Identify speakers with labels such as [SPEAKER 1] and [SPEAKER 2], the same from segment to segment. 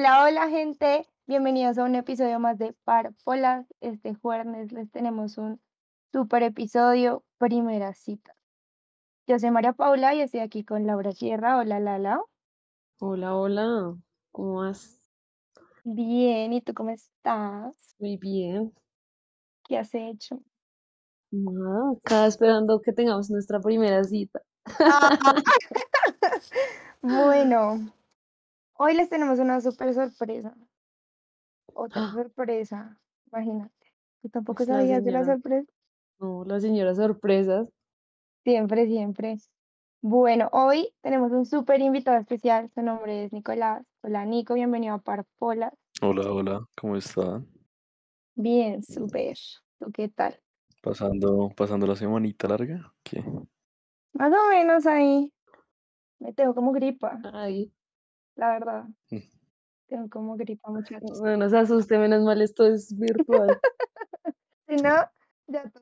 [SPEAKER 1] Hola, hola gente, bienvenidos a un episodio más de Parpolas. Este jueves les tenemos un super episodio, primera cita. Yo soy María Paula y estoy aquí con Laura Sierra. Hola, Lala.
[SPEAKER 2] Hola, hola, ¿cómo vas?
[SPEAKER 1] Bien, ¿y tú cómo estás?
[SPEAKER 2] Muy bien.
[SPEAKER 1] ¿Qué has hecho?
[SPEAKER 2] Nada, acá esperando que tengamos nuestra primera cita.
[SPEAKER 1] Ah. bueno, hoy les tenemos una super sorpresa. Otra sorpresa, imagínate. ¿Tú tampoco
[SPEAKER 2] la
[SPEAKER 1] sabías de la sorpresa?
[SPEAKER 2] No, la señora sorpresas.
[SPEAKER 1] Siempre, siempre. Bueno, hoy tenemos un súper invitado especial. Su nombre es Nicolás. Hola, Nico, bienvenido a Parpolas.
[SPEAKER 3] Hola, hola, ¿cómo están?
[SPEAKER 1] Bien, súper. ¿Tú qué tal?
[SPEAKER 3] Pasando, pasando la semanita larga. ¿Qué?
[SPEAKER 1] Más o menos ahí. Me tengo como gripa,
[SPEAKER 2] Ay,
[SPEAKER 1] la verdad.
[SPEAKER 3] Mm.
[SPEAKER 1] Tengo como gripa, muchachos.
[SPEAKER 2] no nos asuste, menos mal esto es virtual.
[SPEAKER 1] Si no, ya tú.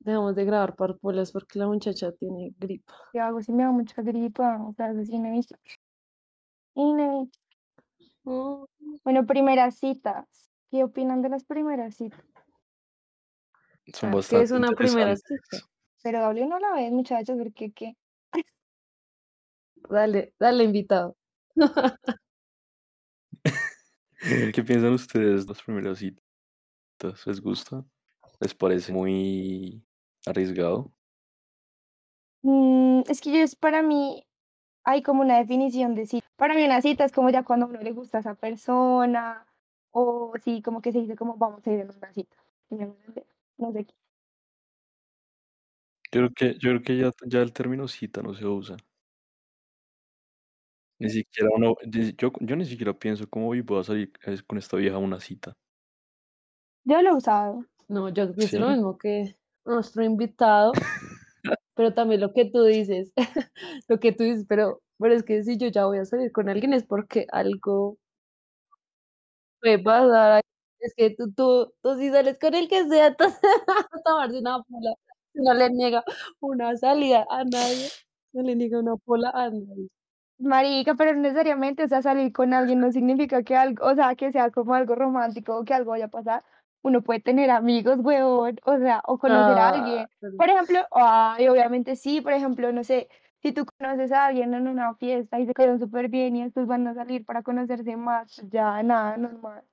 [SPEAKER 2] Dejamos de grabar parpolas porque la muchacha tiene gripa.
[SPEAKER 1] ¿Qué hago si me da mucha gripa? O sea, es inevitable. Inevitable. Bueno, primeras citas. ¿Qué opinan de las primeras citas?
[SPEAKER 3] Son
[SPEAKER 2] ah, ¿Qué
[SPEAKER 3] bastante
[SPEAKER 2] es una primera cita?
[SPEAKER 1] Pero hable una a la vez, muchachos, porque qué.
[SPEAKER 2] Dale, dale, invitado.
[SPEAKER 3] ¿Qué piensan ustedes de las primeras citas? ¿Les gusta? ¿Les parece muy arriesgado?
[SPEAKER 1] Mm, es que yo es para mí hay como una definición de cita. Para mí una cita es como ya cuando a uno le gusta a esa persona o sí, como que se dice como vamos a ir en una cita. No sé qué.
[SPEAKER 3] Yo creo que, yo creo que ya, ya el término cita no se usa. Ni siquiera uno, ni- yo, yo ni siquiera pienso cómo voy a salir eh, con esta vieja a una cita.
[SPEAKER 1] Yo lo he usado.
[SPEAKER 2] No, yo pienso lo
[SPEAKER 3] ¿Sí?
[SPEAKER 2] mismo que nuestro invitado, pero también lo que tú dices, lo que tú dices, pero, pero es que si yo ya voy a salir con alguien es porque algo puede pasar. ahí. Es que tú, tú, tú si sales con el que sea, entonces vas a tomarse una pola. No le niega una salida a nadie, no le niega una pola a nadie.
[SPEAKER 1] Marica, pero no necesariamente, o sea, salir con alguien no significa que algo, o sea, que sea como algo romántico o que algo vaya a pasar. Uno puede tener amigos, weón, o sea, o conocer a
[SPEAKER 2] Ah,
[SPEAKER 1] alguien. Por ejemplo, ay, obviamente sí, por ejemplo, no sé, si tú conoces a alguien en una fiesta y se quedan súper bien y después van a salir para conocerse más, ya nada, normal.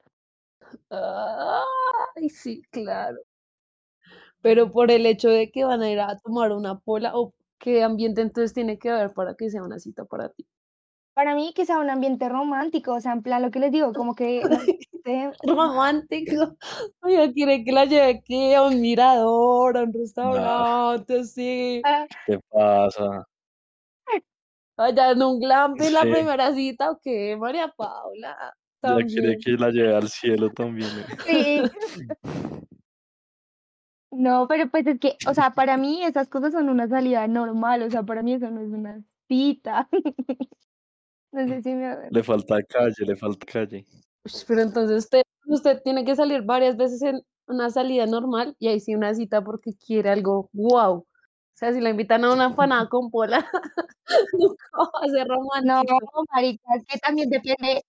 [SPEAKER 2] Ay, sí, claro. Pero por el hecho de que van a ir a tomar una pola, o qué ambiente entonces tiene que haber para que sea una cita para ti.
[SPEAKER 1] Para mí que sea un ambiente romántico, o sea, en plan lo que les digo, como que
[SPEAKER 2] Romántico. Oiga, quiere que la lleve aquí a un mirador, a un restaurante, así.
[SPEAKER 1] ah,
[SPEAKER 3] ¿Qué pasa?
[SPEAKER 2] Allá en un glamping la
[SPEAKER 3] Sí.
[SPEAKER 2] primera cita, ¿o qué? María Paula.
[SPEAKER 3] Ya quiere
[SPEAKER 2] También.
[SPEAKER 3] que la lleve al cielo también. ¿eh?
[SPEAKER 1] sí. No, pero pues es que, o sea, para mí esas cosas son una salida normal, o sea, para mí eso no es una cita. No sé si me...
[SPEAKER 3] Le falta calle, le falta calle.
[SPEAKER 2] Pero entonces usted, usted tiene que salir varias veces en una salida normal y ahí sí una cita porque quiere algo wow. O sea, si la invitan a una empanada con pola, nunca va a ser
[SPEAKER 1] No,
[SPEAKER 2] romántico.
[SPEAKER 1] marica, es que también depende,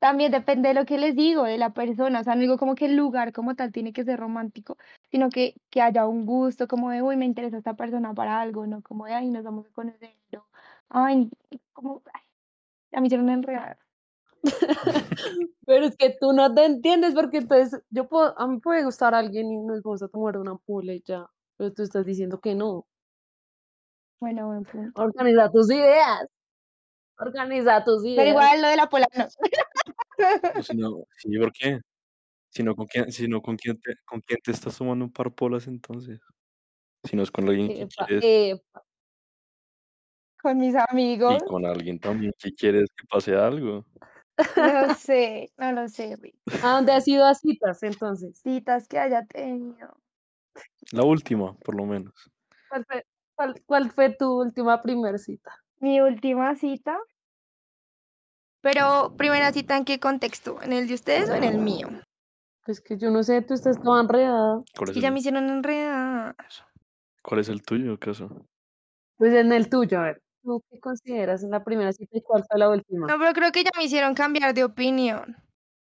[SPEAKER 1] también depende de lo que les digo, de la persona, o sea, no digo como que el lugar como tal tiene que ser romántico, sino que, que haya un gusto, como de, uy, me interesa esta persona para algo, no como de, ay, nos vamos a conocer, no, ay, como, ay, a mí se me enredar.
[SPEAKER 2] Pero es que tú no te entiendes porque entonces yo puedo, a mí puede gustar a alguien y nos vamos a tomar una pola y ya. Pero tú estás diciendo que no.
[SPEAKER 1] Bueno, buen punto.
[SPEAKER 2] Organiza tus ideas. Organiza tus
[SPEAKER 1] Pero
[SPEAKER 2] ideas.
[SPEAKER 1] igual lo de la pola, no.
[SPEAKER 3] No, sí, ¿por qué? Si no, ¿con quién, si no, ¿con quién te, con quién te estás tomando un par polas entonces? Si no es con alguien que
[SPEAKER 2] Epa,
[SPEAKER 3] quieres
[SPEAKER 2] epa.
[SPEAKER 1] Con mis
[SPEAKER 3] y
[SPEAKER 1] amigos,
[SPEAKER 3] con alguien también que quieres que pase algo.
[SPEAKER 1] no sé, no lo sé, Rick.
[SPEAKER 2] ¿A dónde has ido a citas entonces?
[SPEAKER 1] citas que haya tenido.
[SPEAKER 3] La última, por lo menos.
[SPEAKER 2] ¿Cuál fue, cuál, cuál fue tu última primer cita?
[SPEAKER 1] Mi última cita. Pero, primera cita, ¿en qué contexto? ¿En el de ustedes o en el mío?
[SPEAKER 2] Pues que yo no sé, tú estás toda enredada.
[SPEAKER 3] ¿Cuál
[SPEAKER 1] Es ya me hicieron enredar.
[SPEAKER 3] cuál es el tuyo, acaso?
[SPEAKER 2] Pues en el tuyo, a ver. ¿Tú qué consideras en la primera cita y cuál fue la última?
[SPEAKER 1] No, pero creo que ya me hicieron cambiar de opinión.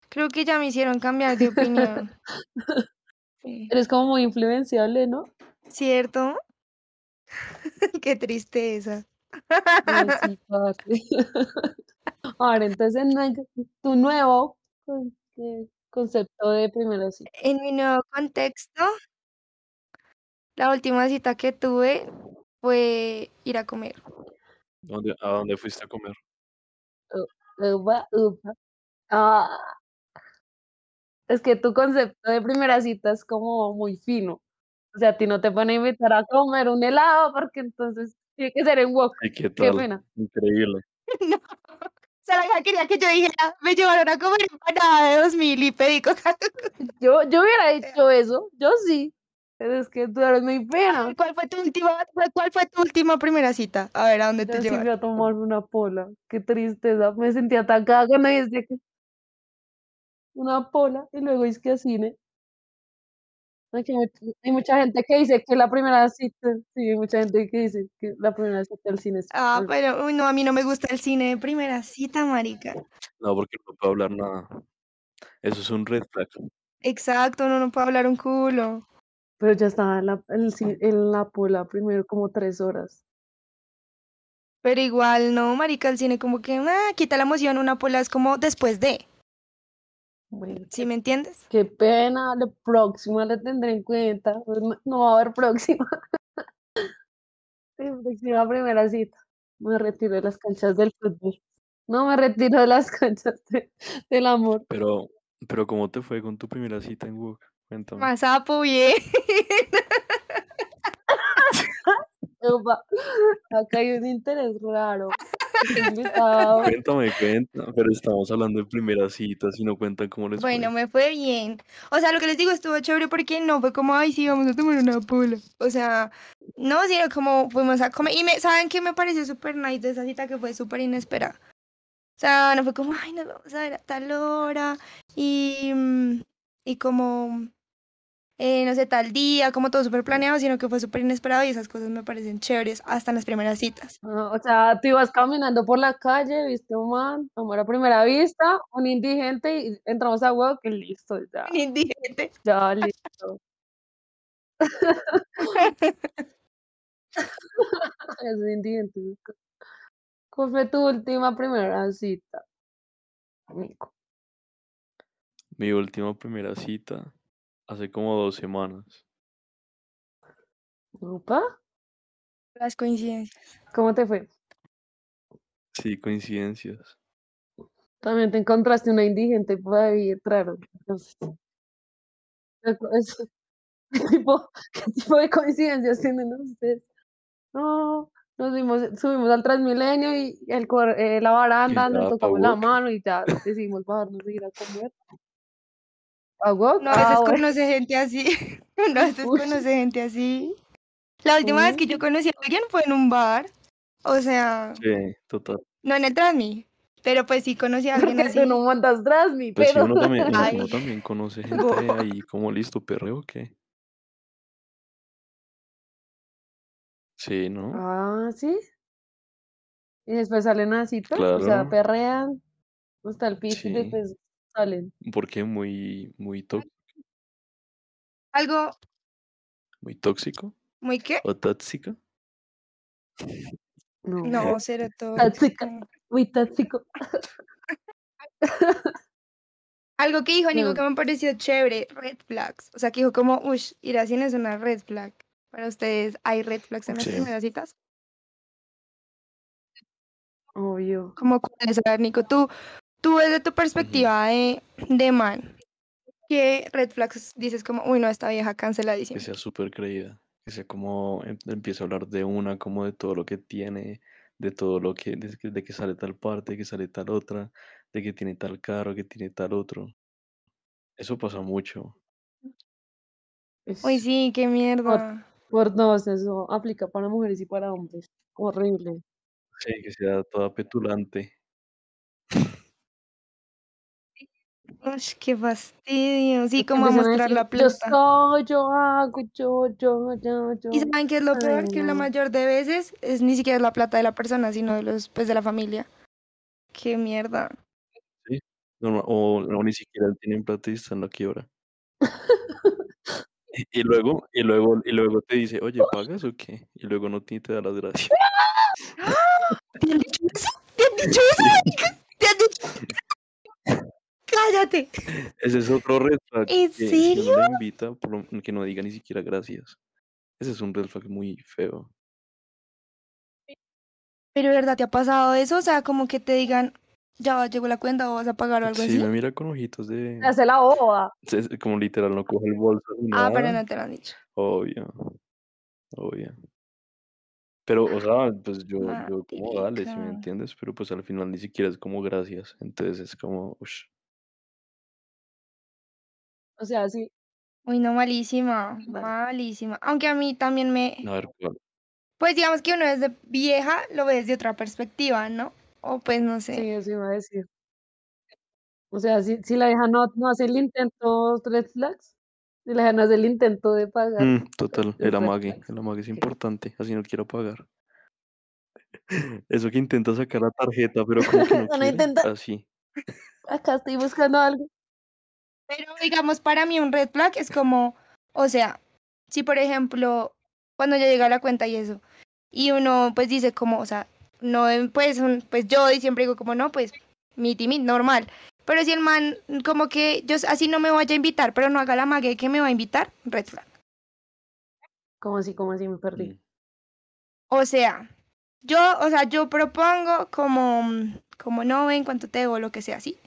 [SPEAKER 1] Creo que ya me hicieron cambiar de opinión. Sí.
[SPEAKER 2] Eres como muy influenciable, ¿no?
[SPEAKER 1] ¿Cierto? Qué tristeza.
[SPEAKER 2] Ay, sí, parce. Ahora, entonces, tu nuevo eh, concepto de primera cita.
[SPEAKER 1] En mi nuevo contexto, la última cita que tuve fue ir a comer.
[SPEAKER 3] ¿Dónde, ¿A dónde fuiste a comer?
[SPEAKER 2] Upa. Ah, es que tu concepto de primera cita es como muy fino. O sea, a ti no te van a invitar a comer un helado porque entonces tiene que ser en wok.
[SPEAKER 3] ¿Y qué
[SPEAKER 2] Qué
[SPEAKER 3] tal?
[SPEAKER 2] pena.
[SPEAKER 1] no.
[SPEAKER 3] Increíble.
[SPEAKER 1] O sea, la hija quería que yo dijera, me llevaron a comer empanada de 2000 y pedí coca.
[SPEAKER 2] Yo, yo hubiera dicho eso, yo sí. Pero es que tú eres muy fea.
[SPEAKER 1] ¿Cuál fue tu última, cuál fue tu última primera cita? A ver, ¿a dónde te
[SPEAKER 2] Yo sí fui
[SPEAKER 1] llevaron?
[SPEAKER 2] a tomarme una pola. Qué tristeza. Me sentí atacada cuando dice que una pola y luego es que a cine. Aquí hay, much- hay mucha gente que dice que la primera cita, sí, hay mucha gente que dice que la primera cita al cine es
[SPEAKER 1] Ah, pero uy, no, a mí no me gusta el cine de primera cita, marica.
[SPEAKER 3] No, porque no puedo hablar nada. Eso es un red flag.
[SPEAKER 1] Exacto, uno no puede hablar un culo.
[SPEAKER 2] Pero ya estaba en la, en la pola primero como tres horas.
[SPEAKER 1] Pero igual, no, marica, el cine como que, ah, quita la emoción, una pola es como después de,
[SPEAKER 2] Bueno,
[SPEAKER 1] ¿sí me entiendes?
[SPEAKER 2] qué pena, la próxima la tendré en cuenta. pues No, va a haber próxima. Próxima primera cita. Me retiro de las canchas del fútbol. No me retiro de las canchas de- del amor.
[SPEAKER 3] Pero, pero ¿cómo te fue con tu primera cita en Wok? Cuéntame.
[SPEAKER 1] Más sapo, bien.
[SPEAKER 2] Opa, acá hay un interés raro.
[SPEAKER 3] Cuéntame, cuéntame. Pero estamos hablando de primera cita, si no cuentan cómo les
[SPEAKER 1] Bueno,
[SPEAKER 3] fue.
[SPEAKER 1] me fue bien. O sea, lo que les digo estuvo chévere porque no fue como, ay, sí, vamos a tomar una pola. O sea, no, sino como fuimos a comer. Y me, ¿saben qué me pareció súper nice de esa cita que fue súper inesperada? O sea, no fue como, ay, nos vamos a ver a tal hora. Y, mm, y como, eh, no sé, tal día, como todo súper planeado, sino que fue súper inesperado y esas cosas me parecen chéveres hasta en las primeras citas.
[SPEAKER 2] Ah, o sea, tú ibas caminando por la calle, viste un man, amor a primera vista, un indigente y entramos a huevo que listo, ya,
[SPEAKER 1] Indigente.
[SPEAKER 2] ya, listo. Es un indigente. ¿Cuál fue tu última primera cita? Amigo.
[SPEAKER 3] Mi última primera cita hace como dos semanas.
[SPEAKER 2] Opa,
[SPEAKER 1] Las coincidencias.
[SPEAKER 2] ¿Cómo te fue?
[SPEAKER 3] Sí, coincidencias.
[SPEAKER 2] También te encontraste una indigente por ahí. Entonces, es- ¿Qué tipo, qué tipo de coincidencias tienen ustedes? No, nos vimos, subimos al Transmilenio y el, eh, la baranda, nos tocamos la mano y ya decidimos bajarnos y ir a comer. ¿A Wok?
[SPEAKER 1] No, a
[SPEAKER 2] Ah,
[SPEAKER 1] veces
[SPEAKER 2] bueno.
[SPEAKER 1] conoce gente así. No, a veces
[SPEAKER 2] Uy.
[SPEAKER 1] conoce gente así. La última vez que yo conocí a alguien fue en un bar. O sea,
[SPEAKER 3] Sí, total.
[SPEAKER 1] no en el Transmi. Pero pues sí conocí a alguien
[SPEAKER 2] Porque
[SPEAKER 1] así.
[SPEAKER 2] tú no mandas Drasmi,
[SPEAKER 3] Pues sí,
[SPEAKER 2] pero...
[SPEAKER 3] uno también, uno, uno también conoce gente ahí como listo, perreo, ¿o qué? Sí, ¿no?
[SPEAKER 2] Ah, ¿sí? Y después salen a cita, o sea,
[SPEAKER 3] Claro.
[SPEAKER 2] perrean hasta el piso y después salen.
[SPEAKER 3] Porque muy, muy, tó-
[SPEAKER 1] Algo
[SPEAKER 3] muy tóxico
[SPEAKER 1] muy qué?
[SPEAKER 3] o tóxico.
[SPEAKER 2] No,
[SPEAKER 1] No, cero todo.
[SPEAKER 2] Tóxica. muy tóxico.
[SPEAKER 1] Algo que dijo Nico
[SPEAKER 2] No.
[SPEAKER 1] que me pareció chévere, red flags. O sea, que dijo como, ush, ir a cine es una red flag. Para ustedes, ¿hay red flags en las
[SPEAKER 3] Sí.
[SPEAKER 1] primeras citas?
[SPEAKER 2] Obvio.
[SPEAKER 1] Como cuáles, a ver, Nico, tú, tú desde tu perspectiva de, de man, ¿qué red flags dices como, uy, no, esta vieja
[SPEAKER 3] Que
[SPEAKER 1] canceladísima?
[SPEAKER 3] sea súper creída. Que sea como em- empieza a hablar de una, como de todo lo que tiene, de todo lo que, de, que- de que sale tal parte, que sale tal otra, de que tiene tal carro, que tiene tal otro. Eso pasa mucho.
[SPEAKER 2] Es
[SPEAKER 1] Uy, sí, qué mierda.
[SPEAKER 2] por dos, eso aplica para mujeres y para hombres. Horrible.
[SPEAKER 3] Sí, que sea toda petulante.
[SPEAKER 1] Uy, qué fastidio. Sí,
[SPEAKER 2] que
[SPEAKER 1] como a mostrar la
[SPEAKER 2] yo
[SPEAKER 1] plata.
[SPEAKER 2] soy, yo hago, yo, yo, yo,
[SPEAKER 1] ¿Y
[SPEAKER 2] yo.
[SPEAKER 1] saben qué es lo
[SPEAKER 2] Ay,
[SPEAKER 1] peor? Que la
[SPEAKER 2] no.
[SPEAKER 1] mayor de veces es ni siquiera la plata de la persona, sino de los, pues, de la familia. Qué mierda.
[SPEAKER 3] Sí. o, o ni siquiera tienen plata y están la quiebra. Y, y luego, y luego, y luego te dice, oye, ¿pagas o qué? Y luego no te, te da las gracias.
[SPEAKER 1] ¿Te han dicho eso? ¿Te han dicho eso? ¿Te han dicho? Cállate.
[SPEAKER 3] Ese es otro red flag.
[SPEAKER 1] ¿En
[SPEAKER 3] que Si
[SPEAKER 1] serio?
[SPEAKER 3] invita, por lo- que no diga ni siquiera gracias. Ese es un red flag muy feo.
[SPEAKER 1] Pero, ¿verdad? ¿Te ha pasado eso? O sea, como que te digan, ya llegó la cuenta o vas a pagar o algo
[SPEAKER 3] Sí,
[SPEAKER 1] así.
[SPEAKER 3] me mira con ojitos de...
[SPEAKER 2] Hace la boba.
[SPEAKER 3] Como literal, no coge el bolso ni
[SPEAKER 1] Ah, pero no te lo han dicho.
[SPEAKER 3] Obvio. Obvio. Pero, o sea, pues yo, yo como dale, si me entiendes, pero pues al final ni siquiera es como gracias. Entonces es como, ush.
[SPEAKER 2] O sea, sí.
[SPEAKER 1] Uy, no, malísima.
[SPEAKER 2] Vale.
[SPEAKER 1] Malísima. Aunque a mí también me.
[SPEAKER 3] A ver, ¿cuál?
[SPEAKER 1] Pues digamos que uno desde vieja lo ve desde otra perspectiva, ¿no? O pues no sé.
[SPEAKER 2] Sí, eso iba a decir. O sea, si, si la hija no, no hace el intento, red flags. Si la hija no hace el intento de pagar.
[SPEAKER 3] Mm, total, el amague. El amague es importante, así no quiero pagar. Eso que intenta sacar la tarjeta, pero como que no
[SPEAKER 2] No
[SPEAKER 3] quiere.
[SPEAKER 2] intenta.
[SPEAKER 3] Así.
[SPEAKER 2] Acá estoy buscando algo.
[SPEAKER 1] Pero digamos, para mí un red flag es como, o sea, si por ejemplo, cuando ya llega la cuenta y eso, y uno pues dice como, o sea, no, pues, un- pues yo siempre digo como, no, pues, mi timid, normal. Pero si el man, como que yo así no me vaya a invitar, pero no haga la mague que me va a invitar, red flag.
[SPEAKER 2] Como así, como así me perdí.
[SPEAKER 3] Mm.
[SPEAKER 1] O sea, yo, o sea, yo propongo como, como no ven cuánto te debo, lo que sea, ¿sí?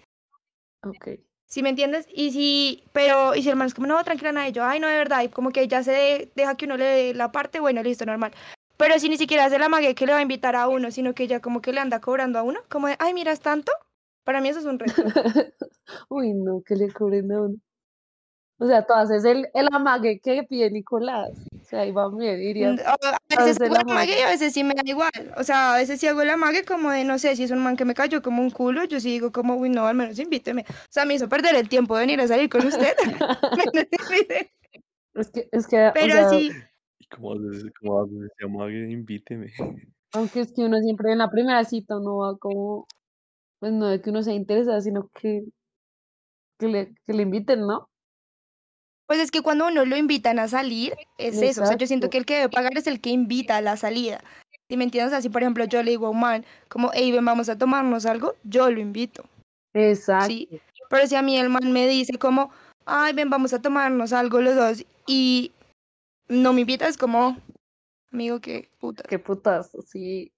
[SPEAKER 2] Ok.
[SPEAKER 1] ¿Sí me entiendes? Y si, pero, y si el man es como, no, tranquila, nada, y yo, ay, no, de verdad, y como que ya se de- deja que uno le dé la parte, bueno, listo, normal. Pero si ni siquiera hace la mague que le va a invitar a uno, sino que ya como que le anda cobrando a uno, como de, ay, miras tanto, para mí eso es un reto.
[SPEAKER 2] Uy, no, que le cobren a uno. O sea, tú haces el, el amague que pide Nicolás. O sea, ahí va bien, dirías.
[SPEAKER 1] A veces hago
[SPEAKER 2] la
[SPEAKER 1] la mague y a veces sí me da igual. O sea, a veces sí hago la mague como de, no sé, si es un man que me cayó como un culo, yo sí digo como, uy, no, al menos invíteme. O sea, me hizo perder el tiempo de venir a salir con usted.
[SPEAKER 2] Es que, es que, o
[SPEAKER 1] Pero
[SPEAKER 2] sea,
[SPEAKER 1] sí,
[SPEAKER 3] ¿Y cómo haces, cómo haces ese amague? Invíteme.
[SPEAKER 2] aunque es que uno siempre en la primera cita uno va como, pues no de que uno sea interesado, sino que, que le, que le inviten, ¿no?
[SPEAKER 1] Pues es que cuando uno lo invitan a salir, es eso. O sea, yo siento que el que debe pagar es el que invita a la salida. ¿Sí me entiendes? Así, por ejemplo, yo le digo a un man, como, hey, ven, vamos a tomarnos algo, yo lo invito.
[SPEAKER 2] Exacto.
[SPEAKER 1] Sí. Pero si a mí el man me dice como, ay, ven, vamos a tomarnos algo los dos, y no me invita, es como, amigo, qué puta.
[SPEAKER 2] Qué putazo, sí.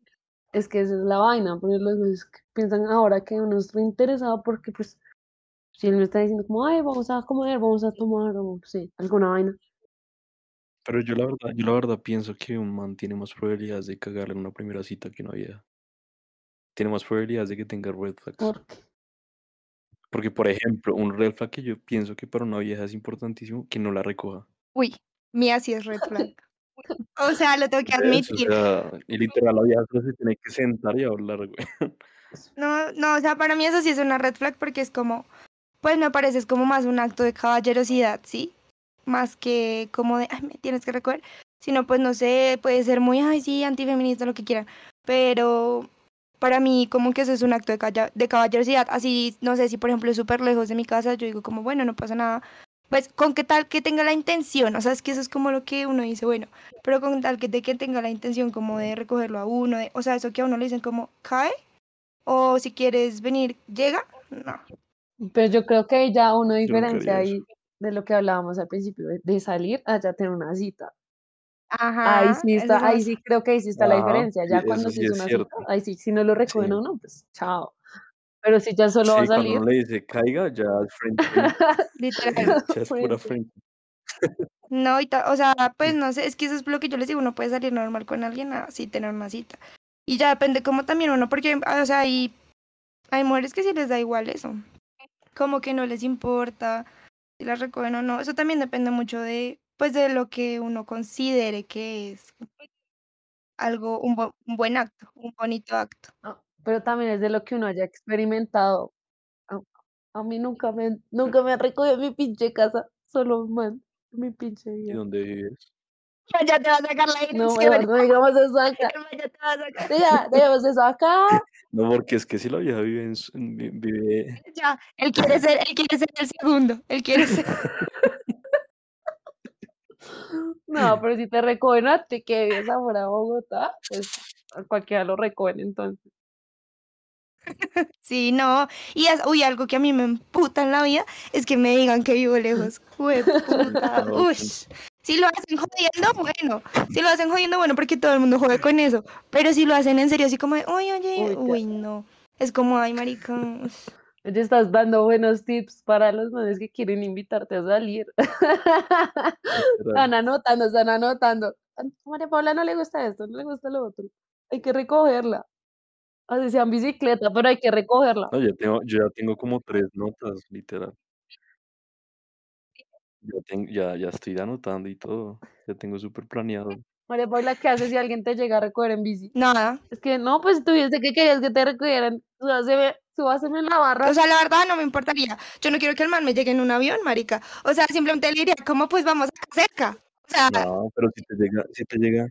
[SPEAKER 2] Es que esa es la vaina, porque los piensan ahora que uno es reinteresado porque pues si él me está diciendo como, ay, vamos a comer, vamos a tomar, o sí, alguna vaina.
[SPEAKER 3] Pero yo la verdad, yo la verdad pienso que un man tiene más probabilidades de cagarle en una primera cita que una vieja. Tiene más probabilidades de que tenga red flags.
[SPEAKER 2] Porque,
[SPEAKER 3] Porque, por ejemplo, un red flag que yo pienso que para una vieja es importantísimo que no la recoja.
[SPEAKER 1] Uy, mía sí es red flag. O sea, lo tengo que.
[SPEAKER 3] O
[SPEAKER 1] admitir.
[SPEAKER 3] sea, y literal la vieja se tiene que sentar y hablar, güey.
[SPEAKER 1] No, no, o sea, para mí eso sí es una red flag porque es como, pues me parece es como más un acto de caballerosidad, ¿sí? Más que como de, ay, me tienes que recoger. Sino, pues no sé, puede ser muy, ay, sí, antifeminista, lo que quieran. Pero para mí, como que eso es un acto de, de caballerosidad. Así, no sé, si por ejemplo es súper lejos de mi casa, yo digo como, bueno, no pasa nada. Pues con qué tal que tenga la intención, o sea, es que eso es como lo que uno dice, bueno, pero con tal que, de que tenga la intención como de recogerlo a uno, o sea, eso que a uno le dicen como, cae, o si quieres venir, llega, no.
[SPEAKER 2] Pero yo creo que ya
[SPEAKER 3] nunca
[SPEAKER 2] diferencia ahí
[SPEAKER 3] eso.
[SPEAKER 2] de lo que hablábamos al principio, de, salir a ya tener una cita. Ahí
[SPEAKER 1] Ajá,
[SPEAKER 2] sí
[SPEAKER 1] eso
[SPEAKER 2] está,
[SPEAKER 1] es
[SPEAKER 2] ahí sí creo que ahí sí está la
[SPEAKER 3] Ajá,
[SPEAKER 2] diferencia.
[SPEAKER 3] sí,
[SPEAKER 2] Ya cuando
[SPEAKER 3] sí
[SPEAKER 2] sí es
[SPEAKER 3] es
[SPEAKER 2] una
[SPEAKER 3] cierto.
[SPEAKER 2] cita, ahí sí, si no lo recogen
[SPEAKER 3] Sí.
[SPEAKER 2] uno, pues chao. Pero si ya solo va a
[SPEAKER 3] Sí, cuando
[SPEAKER 2] salir,
[SPEAKER 3] uno le dice caiga, ya es frente.
[SPEAKER 1] literal.
[SPEAKER 3] ya es pura
[SPEAKER 2] frente.
[SPEAKER 1] No, y o sea, pues no sé, es que eso es lo que yo les digo, uno puede salir normal con alguien así tener una cita. Y ya depende como también uno, porque, o sea, hay, hay mujeres que sí les da igual eso. Como que no les importa si las recogen o no. Eso también depende mucho de, pues, de lo que uno considere que es algo, un, bu- un buen acto, un bonito acto.
[SPEAKER 2] No, pero también es de lo que uno haya experimentado. Ah, A mí nunca me, nunca me han recogido en mi pinche casa, solo man, mi pinche
[SPEAKER 3] ¿Y
[SPEAKER 2] vida.
[SPEAKER 3] dónde vives?
[SPEAKER 1] Ya te va a sacar la
[SPEAKER 2] No,
[SPEAKER 1] dirección.
[SPEAKER 2] mejor no digamos eso acá.
[SPEAKER 1] Ya te va a sacar.
[SPEAKER 2] Diga, digamos eso acá.
[SPEAKER 3] No, porque es que si la vieja vive en, su- vive,
[SPEAKER 1] Ya, él quiere ser, él quiere ser el segundo. Él quiere ser.
[SPEAKER 2] No, pero si te recogen a ti que vives afuera de Bogotá, pues a cualquiera lo recogen entonces.
[SPEAKER 1] Sí, no. Y es, uy, algo que a mí me emputa en la vida es que me digan que vivo lejos. Jue puta. Uy. Si lo hacen jodiendo, bueno. Si lo hacen jodiendo, bueno, porque todo el mundo jode con eso. Pero si lo hacen en serio, así como de, oye, oye,
[SPEAKER 2] Uy,
[SPEAKER 1] uy, no. Es como, ay, marica.
[SPEAKER 2] Oye, estás dando buenos tips para los manes que quieren invitarte a salir. Están anotando, están anotando. A María Paula no le gusta esto, no le gusta lo otro. Hay que recogerla. Así sea en bicicleta, pero hay que recogerla.
[SPEAKER 3] No, ya tengo, yo ya tengo como tres notas, literal. Ya, ten- ya, ya estoy anotando y todo. Ya tengo súper planeado.
[SPEAKER 2] María Paula, ¿qué haces si alguien te llega a recoger en bici?
[SPEAKER 1] Nada.
[SPEAKER 2] Es que no, pues tuviste que querías que te recogieran. Súbaseme, súbaseme en la barra.
[SPEAKER 1] O sea, la verdad no me importaría. Yo no quiero que el man me llegue en un avión, marica. O sea, simplemente le diría, ¿cómo pues vamos acá cerca? O sea,
[SPEAKER 3] No, pero si te llega, si te llega,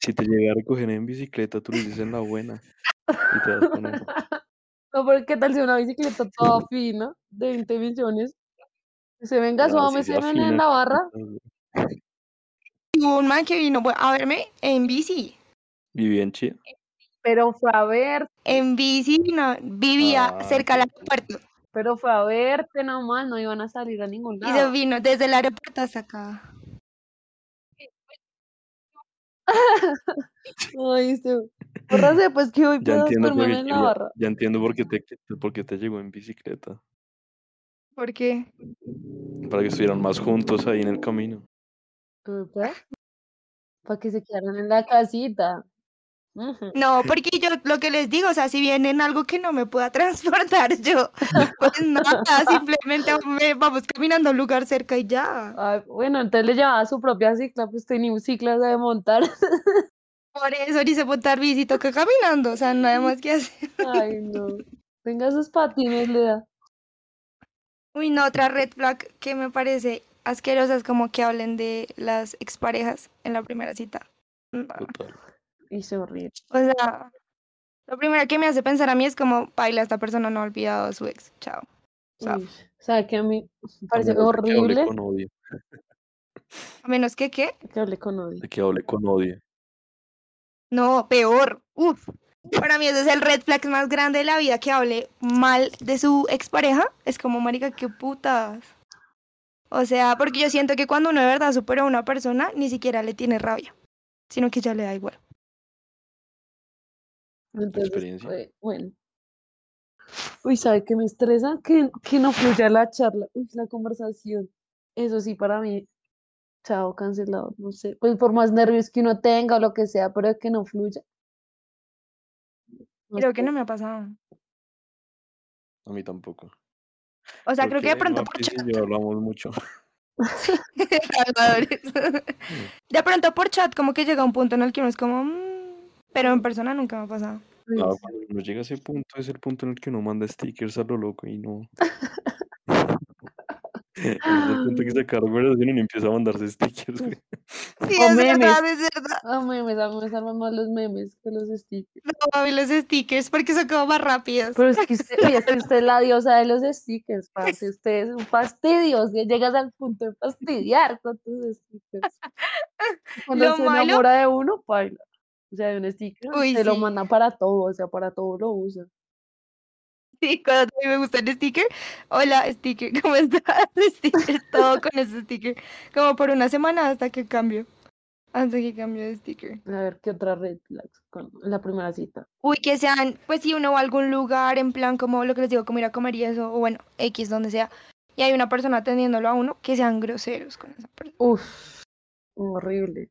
[SPEAKER 3] si te llega a recoger en bicicleta, tú le dices en la buena. Y te vas con.
[SPEAKER 2] No, porque qué tal si una bicicleta toda fina, de 20 millones. Se venga, súbame
[SPEAKER 3] si sea
[SPEAKER 2] en la barra.
[SPEAKER 1] hubo un man que vino a verme en bici.
[SPEAKER 3] Viví en Chía.
[SPEAKER 2] Pero fue a ver,
[SPEAKER 1] En bici no, vivía
[SPEAKER 3] Ah,
[SPEAKER 1] cerca del aeropuerto.
[SPEAKER 2] pero fue a verte nomás, no iban a salir a ningún
[SPEAKER 1] Y se
[SPEAKER 2] lado.
[SPEAKER 1] vino desde el aeropuerto hasta acá.
[SPEAKER 2] Ay, se... Córrase, pues que hoy
[SPEAKER 3] Ya
[SPEAKER 2] puedo
[SPEAKER 3] entiendo,
[SPEAKER 2] en la
[SPEAKER 3] ya,
[SPEAKER 2] barra.
[SPEAKER 3] ya entiendo por qué te, por qué te llegó en bicicleta.
[SPEAKER 1] ¿Por qué?
[SPEAKER 3] Para que estuvieran más juntos ahí en el camino.
[SPEAKER 2] Para que se quedaran en la casita.
[SPEAKER 1] No, porque yo lo que les digo, o sea, si vienen algo que no me pueda transportar yo, pues nada, simplemente me- vamos caminando a un lugar cerca y ya.
[SPEAKER 2] Ay, bueno, entonces le llevaba su propia cicla, pues tenía cicla de montar.
[SPEAKER 1] Por eso ni se montar bici, toca caminando, o sea, nada más que hacer.
[SPEAKER 2] Ay, no. Tenga sus patines, le da.
[SPEAKER 1] Uy, no, otra red flag que me parece asquerosa es como que hablen de las exparejas en la primera cita.
[SPEAKER 2] Se horrible.
[SPEAKER 1] O sea, lo primero que me hace pensar a mí es como, baila, esta persona no ha olvidado a su ex. Chao. Chao.
[SPEAKER 2] Uy, o sea, que a mí me
[SPEAKER 3] A
[SPEAKER 2] parece
[SPEAKER 3] menos de que hable
[SPEAKER 2] horrible
[SPEAKER 3] con odio.
[SPEAKER 1] A menos que, ¿qué?
[SPEAKER 2] que hable con odio.
[SPEAKER 3] Que hable con odio.
[SPEAKER 1] No, peor. Uf. Para mí ese es el red flag más grande de la vida, que hable mal de su expareja. Es como, marica, qué putas. O sea, porque yo siento que cuando uno de verdad supera a una persona, ni siquiera le tiene rabia, sino que ya le da igual.
[SPEAKER 2] Entonces,
[SPEAKER 3] experiencia?
[SPEAKER 2] eh, bueno. Uy, ¿sabe qué me estresa? Que, que no fluya la charla, uy, la conversación. Eso sí, para mí, chao, cancelado, no sé. Pues por más nervios que uno tenga o lo que sea, pero que no fluya.
[SPEAKER 1] Creo que no me ha pasado.
[SPEAKER 3] A mí tampoco.
[SPEAKER 1] O sea, creo que de pronto por chat.
[SPEAKER 3] y yo hablamos mucho.
[SPEAKER 1] Salvadores. De pronto por chat, como que llega un punto en el que uno es como, "Mm", pero en persona nunca me ha pasado.
[SPEAKER 3] No, cuando uno llega a ese punto, es el punto en el que uno manda stickers a lo loco y no. Ese es el punto que se conversación y empieza a mandarse stickers, güey.
[SPEAKER 1] Sí,
[SPEAKER 2] O
[SPEAKER 1] es
[SPEAKER 2] memes.
[SPEAKER 1] verdad, es verdad.
[SPEAKER 2] Memes, a mí me salvan más los memes que los stickers.
[SPEAKER 1] No, a mí los stickers porque son como más rápidos.
[SPEAKER 2] Pero es que usted, es que usted es la diosa de los stickers, parce. Usted es un fastidio. si Llegas al punto de fastidiar con tus stickers. Cuando
[SPEAKER 1] Lo
[SPEAKER 2] se
[SPEAKER 1] malo-
[SPEAKER 2] enamora de uno, baila. O sea, de un sticker,
[SPEAKER 1] Uy,
[SPEAKER 2] se lo manda para todo, o sea, para todo lo usa.
[SPEAKER 1] Sí, cuando a mí me gusta el sticker. Hola, sticker, ¿cómo estás? Sticker, todo con ese sticker. Como por una semana hasta que cambio. Hasta que cambio de sticker.
[SPEAKER 2] A ver, ¿qué otra red con la primera cita?
[SPEAKER 1] Uy, que sean, pues si uno va a algún lugar en plan como lo que les digo, como ir a comer y eso, o bueno, X, donde sea, y hay una persona atendiéndolo a uno, que sean groseros con esa persona.
[SPEAKER 2] Uf, horrible.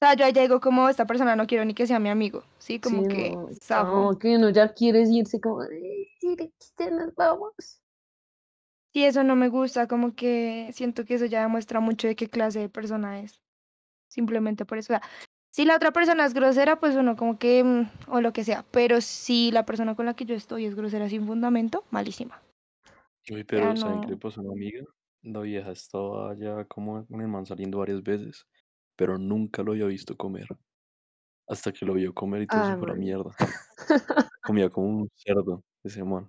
[SPEAKER 1] O sea, yo allá digo como esta persona no quiero ni que sea mi amigo, ¿sí? Como
[SPEAKER 2] Sí,
[SPEAKER 1] que
[SPEAKER 2] no,
[SPEAKER 1] zafo.
[SPEAKER 2] no, que uno ya quiere irse como, "Ay, sí, de aquí nos vamos.
[SPEAKER 1] Sí, eso no me gusta, como que siento que eso ya demuestra mucho de qué clase de persona es. Simplemente por eso. O sea, si la otra persona es grosera, pues uno como que, mm, o lo que sea. Pero si la persona con la que yo estoy es grosera sin fundamento, malísima.
[SPEAKER 3] Uy,
[SPEAKER 1] Ya
[SPEAKER 3] pero ¿saben qué le
[SPEAKER 1] no.
[SPEAKER 3] pasó a una amiga? La vieja estaba ya como con el man saliendo varias veces, pero nunca lo había visto comer. Hasta que lo vio comer y todo se
[SPEAKER 2] Ay,
[SPEAKER 3] fue a mierda. Comía como un cerdo ese man.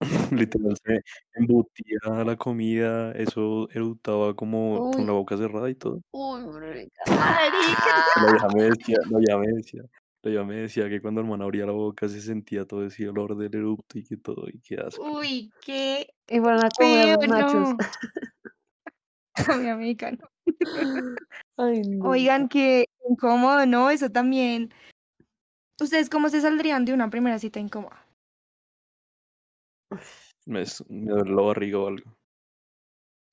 [SPEAKER 3] Literal se embutía la comida, eso eructaba como con la boca cerrada y todo.
[SPEAKER 2] uy, marica.
[SPEAKER 3] La vieja me decía, la vieja me decía, la vieja me decía que cuando el man abría la boca se sentía todo ese olor del eructo y que todo, y qué asco.
[SPEAKER 1] Uy, qué
[SPEAKER 2] Y fueron a comer
[SPEAKER 1] feo,
[SPEAKER 2] nachos.
[SPEAKER 1] no. Comida mexicana.
[SPEAKER 2] Ay, no.
[SPEAKER 1] Oigan, qué incómodo, ¿no? Eso también. ¿Ustedes cómo se saldrían de una primera cita incómoda?
[SPEAKER 3] Me, me duele la barriga o algo.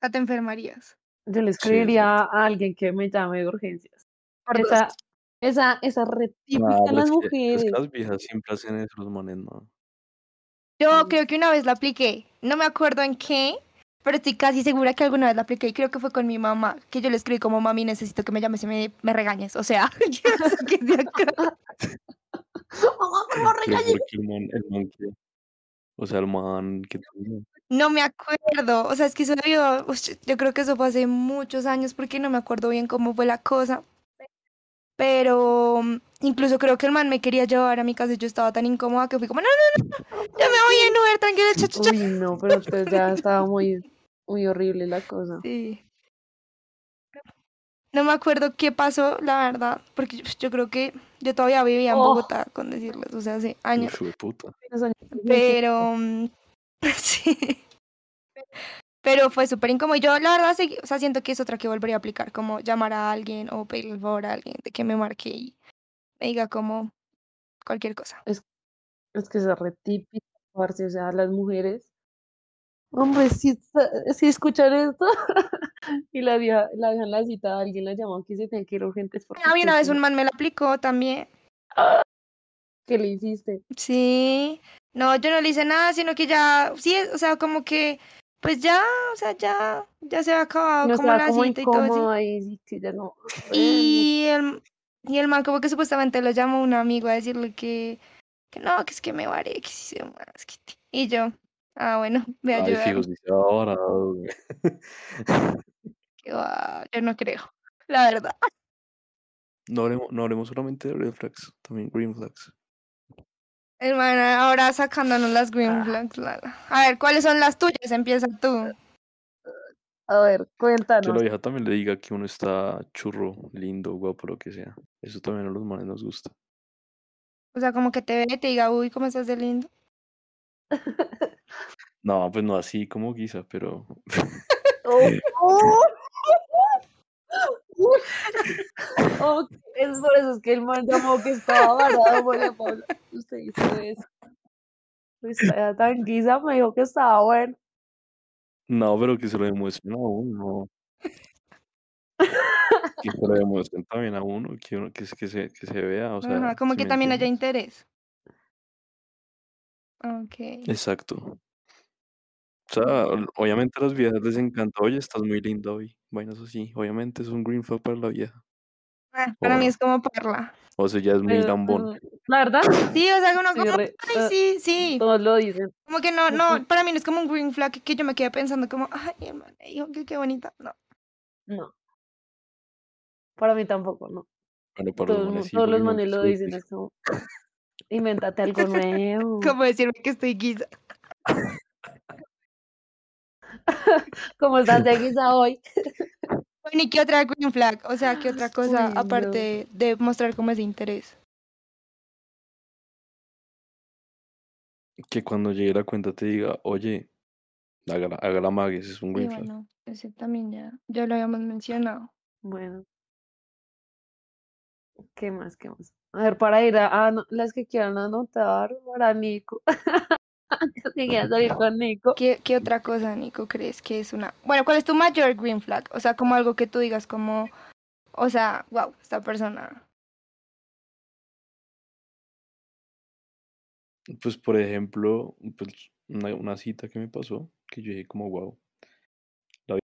[SPEAKER 1] ¿Ya te enfermarías?
[SPEAKER 2] Yo le
[SPEAKER 3] Sí,
[SPEAKER 2] escribiría a alguien que me llame de urgencias. Esa, esa, esa re típica
[SPEAKER 3] pero
[SPEAKER 2] las
[SPEAKER 3] es que, es
[SPEAKER 2] mujeres.
[SPEAKER 3] que las viejas siempre hacen eso, los manes no.
[SPEAKER 1] Yo creo que una vez la apliqué. No me acuerdo en qué, pero estoy casi segura que alguna vez la apliqué y creo que fue con mi mamá, que yo le escribí como mami, necesito que me llames y me, me regañes. O sea, que me saques de acá.
[SPEAKER 2] Mamá, por favor,
[SPEAKER 3] o sea, el man que.
[SPEAKER 1] No me acuerdo. O sea, es que eso debió. Yo creo que eso fue hace muchos años porque no me acuerdo bien cómo fue la cosa. Pero mm, incluso creo que el man me quería llevar a mi casa y yo estaba tan incómoda que fui como, no, no, no, ya me voy en Uber, tranquila, cha, cha, cha".
[SPEAKER 2] Uy, no, pero entonces ya estaba muy, muy horrible la cosa.
[SPEAKER 1] Sí. No me acuerdo qué pasó, la verdad, porque yo, yo creo que yo todavía vivía en
[SPEAKER 2] Oh.
[SPEAKER 1] Bogotá, con decirles, o sea, hace años.
[SPEAKER 3] Uf, puta.
[SPEAKER 1] Pero mm, sí. Pero fue súper incómodo. Y Yo, la verdad, seguí- o sea, siento que es otra que volvería a aplicar, como llamar a alguien o pedirle el favor a alguien de que me marque y me diga como cualquier cosa.
[SPEAKER 2] Es que es re típico, parce, o sea, las mujeres. Hombre, si, si escuchan esto y la vieja, la vieja en la cita, alguien la llamó que se tiene que ir urgentes
[SPEAKER 1] A mí una vez un man me la aplicó también.
[SPEAKER 2] ¿qué le hiciste?
[SPEAKER 1] Sí. No, yo no le hice nada, sino que ya, sí, o sea, como que, pues ya, o sea, ya, ya se había acabado
[SPEAKER 2] No
[SPEAKER 1] como la
[SPEAKER 2] como
[SPEAKER 1] cita y todo
[SPEAKER 2] que ya no.
[SPEAKER 1] Y el, y el man como que supuestamente lo llamó un amigo a decirle que, que no, que es que me varé, que sí se más, que te- Y yo, ah, bueno, voy a
[SPEAKER 3] Ay,
[SPEAKER 1] ayudar.
[SPEAKER 3] fijos, dice ahora.
[SPEAKER 1] va, yo no creo, la verdad.
[SPEAKER 3] No hablemos, no hablemos solamente de red flags, también green flags.
[SPEAKER 1] Hermana, ahora sacándonos las green
[SPEAKER 2] Ah.
[SPEAKER 1] flags. Lala. A ver, ¿cuáles son las tuyas? Empieza tú.
[SPEAKER 2] A ver,
[SPEAKER 3] Que la
[SPEAKER 2] cuéntanos.
[SPEAKER 3] vieja también le diga que uno está churro, lindo, guapo, lo que sea. Eso también a los manes nos gusta.
[SPEAKER 1] O sea, como que te ve y te diga, uy, ¿cómo estás de lindo?
[SPEAKER 3] No, pues no así como quizá, pero
[SPEAKER 2] Oh, oh. Es por eso es que el man llamó que estaba varado, María Paula. Usted hizo eso. Está tan guisa, me dijo que estaba bueno.
[SPEAKER 3] no, pero que se lo demuestren a uno. Que se lo demuestren también a uno, que uno, que, se- que se, que se vea, o sea,
[SPEAKER 1] Ajá, como
[SPEAKER 3] ¿sí
[SPEAKER 1] que también haya interés. Ok.
[SPEAKER 3] Exacto. O sea, ol- obviamente a las viejas les encanta, oye, estás muy linda hoy. Vainas así. Obviamente es un green flag para la vieja.
[SPEAKER 1] Ah, para
[SPEAKER 3] ¿O
[SPEAKER 1] mí es como parla.
[SPEAKER 3] O sea, ya es muy
[SPEAKER 2] Pero,
[SPEAKER 3] lambón.
[SPEAKER 2] mm, La verdad,
[SPEAKER 1] Sí, o sea, uno
[SPEAKER 2] sí,
[SPEAKER 1] como,
[SPEAKER 2] re-
[SPEAKER 1] ay,
[SPEAKER 2] eh,
[SPEAKER 1] sí, sí.
[SPEAKER 2] todos lo dicen.
[SPEAKER 1] Como que no, no, para mí no es como un green flag que yo me quedé pensando como, ay, que qué bonita. No.
[SPEAKER 2] No. Para mí tampoco, no.
[SPEAKER 3] Bueno, para
[SPEAKER 2] Todos,
[SPEAKER 3] los
[SPEAKER 2] mu-
[SPEAKER 3] manes sí,
[SPEAKER 2] todos los
[SPEAKER 3] no,
[SPEAKER 2] manes lo dicen, es como, invéntate algo nuevo.
[SPEAKER 1] Como decirme que estoy guisa.
[SPEAKER 2] ¿Cómo estás de guisa hoy?
[SPEAKER 1] Bueno, ¿y qué otra green flag? O sea, ¿qué otra cosa
[SPEAKER 2] Uy, no.
[SPEAKER 1] aparte de mostrar como ese interés?
[SPEAKER 3] Que cuando llegue la cuenta te diga, oye, hágala, hágala mague, ese es un
[SPEAKER 1] Y
[SPEAKER 3] green flag.
[SPEAKER 1] bueno, ese también ya, ya lo habíamos mencionado.
[SPEAKER 2] Bueno. ¿Qué más? ¿Qué más? A ver, para ir a, a no- las que quieran anotar para Nico. Las que salir con Nico.
[SPEAKER 1] ¿Qué, ¿Qué otra cosa, Nico, crees que es una... Bueno, ¿cuál es tu mayor green flag? O sea, como algo que tú digas como, o sea, wow, esta persona...
[SPEAKER 3] Pues, por ejemplo, pues, una, una cita que me pasó, que yo dije como, wow. La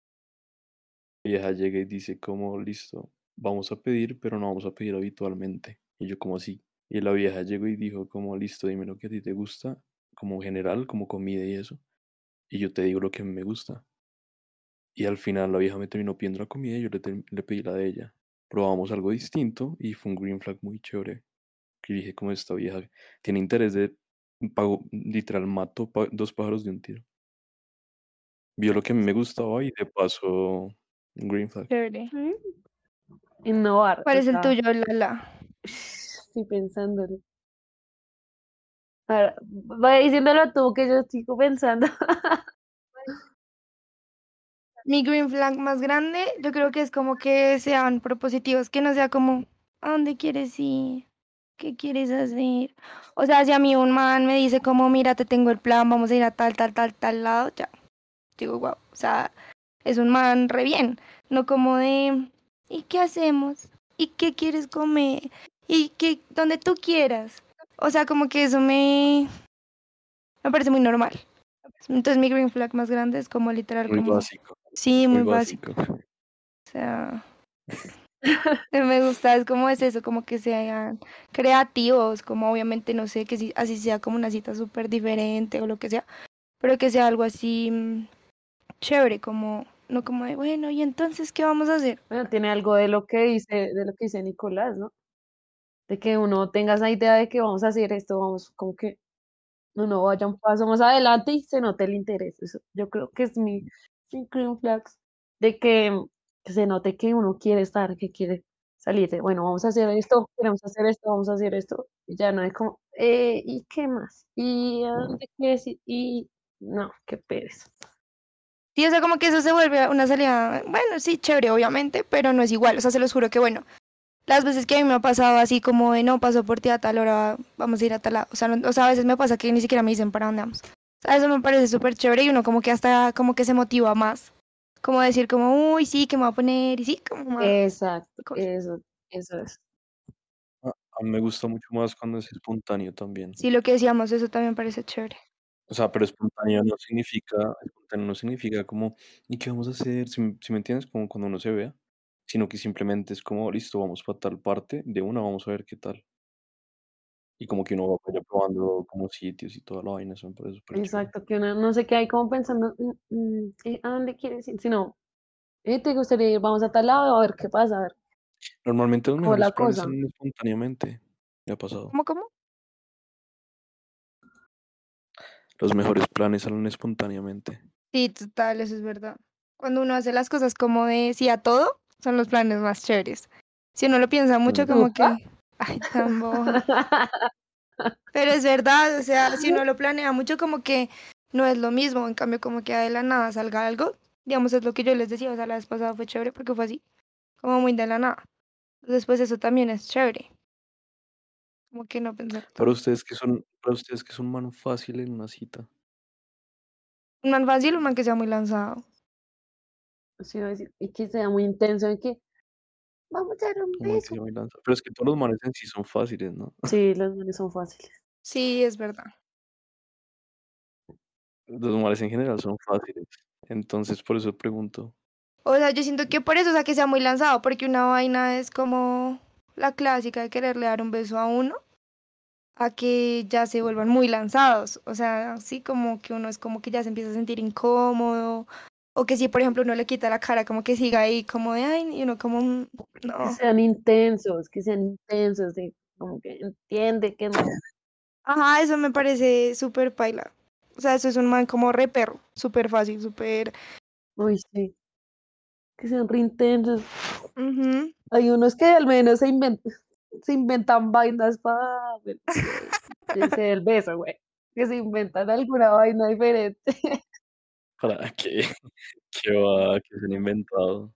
[SPEAKER 3] vieja llega y dice como, listo, vamos a pedir, pero no vamos a pedir habitualmente. Y yo como así. Y la vieja llegó y dijo como, listo, dime lo que a ti te gusta, como general, como comida y eso. y yo te digo lo que me gusta. Y al final la vieja me terminó pidiendo la comida y yo le, le pedí la de ella. Probamos algo distinto y fue un green flag muy chévere. Que dije, como esta vieja tiene interés de pago, literal, mato pa- dos pájaros de un tiro. Vio lo que a mí me gustaba y de paso un green flag.
[SPEAKER 1] Chévere.
[SPEAKER 2] Innovar.
[SPEAKER 1] ¿Cuál es el tuyo, Lala?
[SPEAKER 2] Estoy pensándolo. A ver, va diciéndolo tú que yo sigo pensando.
[SPEAKER 1] Mi green flag más grande, yo creo que es como que sean propositivos, que no sea como, ¿a dónde quieres ir? ¿Qué quieres hacer? O sea, si a mí un man me dice como, mira, te tengo el plan, vamos a ir a tal, tal, tal, tal lado, ya. Digo, wow. O sea, es un man re bien. No como de, ¿y qué hacemos? ¿Y qué quieres comer? ¿Y qué, donde tú quieras? O sea, como que eso me, me parece muy normal. Entonces mi green flag más grande es como literal,
[SPEAKER 3] Muy
[SPEAKER 1] como...
[SPEAKER 3] básico.
[SPEAKER 1] Sí,
[SPEAKER 3] Muy
[SPEAKER 1] muy básico.
[SPEAKER 3] básico.
[SPEAKER 1] O sea, me gusta, es como es eso, como que sean creativos, como obviamente no sé, que si, así sea como una cita súper diferente o lo que sea, pero que sea algo así mm, chévere, como, no como de, bueno, ¿y entonces qué vamos a hacer?
[SPEAKER 2] Bueno, tiene algo de lo que dice, de lo que dice Nicolás, ¿no? De que uno tenga esa idea de que vamos a hacer esto, vamos, como que uno vaya un paso más adelante y se note el interés. Eso, yo creo que es mi, mi green flags, de que, se note que uno quiere estar, que quiere salir de, bueno, vamos a hacer esto, queremos hacer esto, vamos a hacer esto, y ya no es como, eh, ¿y qué más? ¿Y dónde quieres ir? Y no, qué pereza.
[SPEAKER 1] Sí, o sea, como que eso se vuelve una salida, bueno, sí, chévere, obviamente, pero no es igual, o sea, se los juro que, bueno, las veces que a mí me ha pasado así como de, no, paso por ti a tal hora, vamos a ir a tal lado, o sea, no- o sea, a veces me pasa que ni siquiera me dicen para dónde vamos. O sea, eso me parece súper chévere y uno como que hasta como que se motiva más, como decir como, uy, sí, que me voy a poner, y sí, como más.
[SPEAKER 2] Exacto, eso, eso es.
[SPEAKER 3] A, a mí me gusta mucho más cuando es espontáneo también.
[SPEAKER 1] Sí, lo que decíamos, eso también parece chévere.
[SPEAKER 3] O sea, pero espontáneo no significa, espontáneo no significa como, ¿y qué vamos a hacer? Si, si me entiendes, como cuando uno se vea, sino que simplemente es como, listo, vamos para tal parte, de una vamos a ver qué tal. Y como que uno va pues, probando como sitios y toda la vaina, eso me parece súper chévere.
[SPEAKER 2] Exacto, que uno no se queda ahí como pensando, "Mm, mm, eh, ¿a dónde quieres ir? Sino, eh, ¿te gustaría ir? Vamos a tal lado, a ver qué pasa, a ver
[SPEAKER 3] Normalmente los mejores
[SPEAKER 2] la
[SPEAKER 3] planes
[SPEAKER 2] cosa.
[SPEAKER 3] salen espontáneamente. Me ha pasado.
[SPEAKER 1] ¿Cómo, cómo?
[SPEAKER 3] Los mejores planes salen espontáneamente.
[SPEAKER 1] Sí, total, eso es verdad. Cuando uno hace las cosas como de sí a todo, son los planes más chéveres. Si uno lo piensa mucho, como que, ay, tan boba. Pero es verdad, o sea, si uno lo planea mucho, como que no es lo mismo. En cambio, como que de la nada salga algo, digamos, es lo que yo les decía, o sea, la vez pasada fue chévere porque fue así, como muy de la nada. Después eso también es chévere. Como que no pensar
[SPEAKER 3] Para ustedes que son, para ustedes que son man fácil en una cita.
[SPEAKER 1] Un man fácil, un man que sea muy lanzado.
[SPEAKER 2] Decir, y que sea muy intenso, en que vamos a dar un beso.
[SPEAKER 3] Pero es que todos los manes en sí son fáciles, ¿no?
[SPEAKER 2] Sí, los manes son fáciles.
[SPEAKER 1] Sí, es verdad.
[SPEAKER 3] Los manes en general son fáciles. Entonces, por eso pregunto.
[SPEAKER 1] O sea, yo siento que por eso, o sea, que sea muy lanzado, porque una vaina es como la clásica de quererle dar un beso a uno, a que ya se vuelvan muy lanzados. O sea, así como que uno es como que ya se empieza a sentir incómodo, o que si, por ejemplo, uno le quita la cara, como que siga ahí, como de, ay, y uno como, "Mm,
[SPEAKER 2] Que
[SPEAKER 1] no.
[SPEAKER 2] sean intensos, que sean intensos, de como que entiende que no.
[SPEAKER 1] Ajá, eso me parece súper paila. O sea, eso es un man como re perro, súper fácil, súper...
[SPEAKER 2] Uy, sí. Que sean re intensos.
[SPEAKER 1] ujú.
[SPEAKER 2] Hay unos que al menos se inventan, se inventan vainas para el beso, güey. Que se inventan alguna vaina diferente.
[SPEAKER 3] ¿Para qué? ¿Qué va? ¿Qué se han inventado?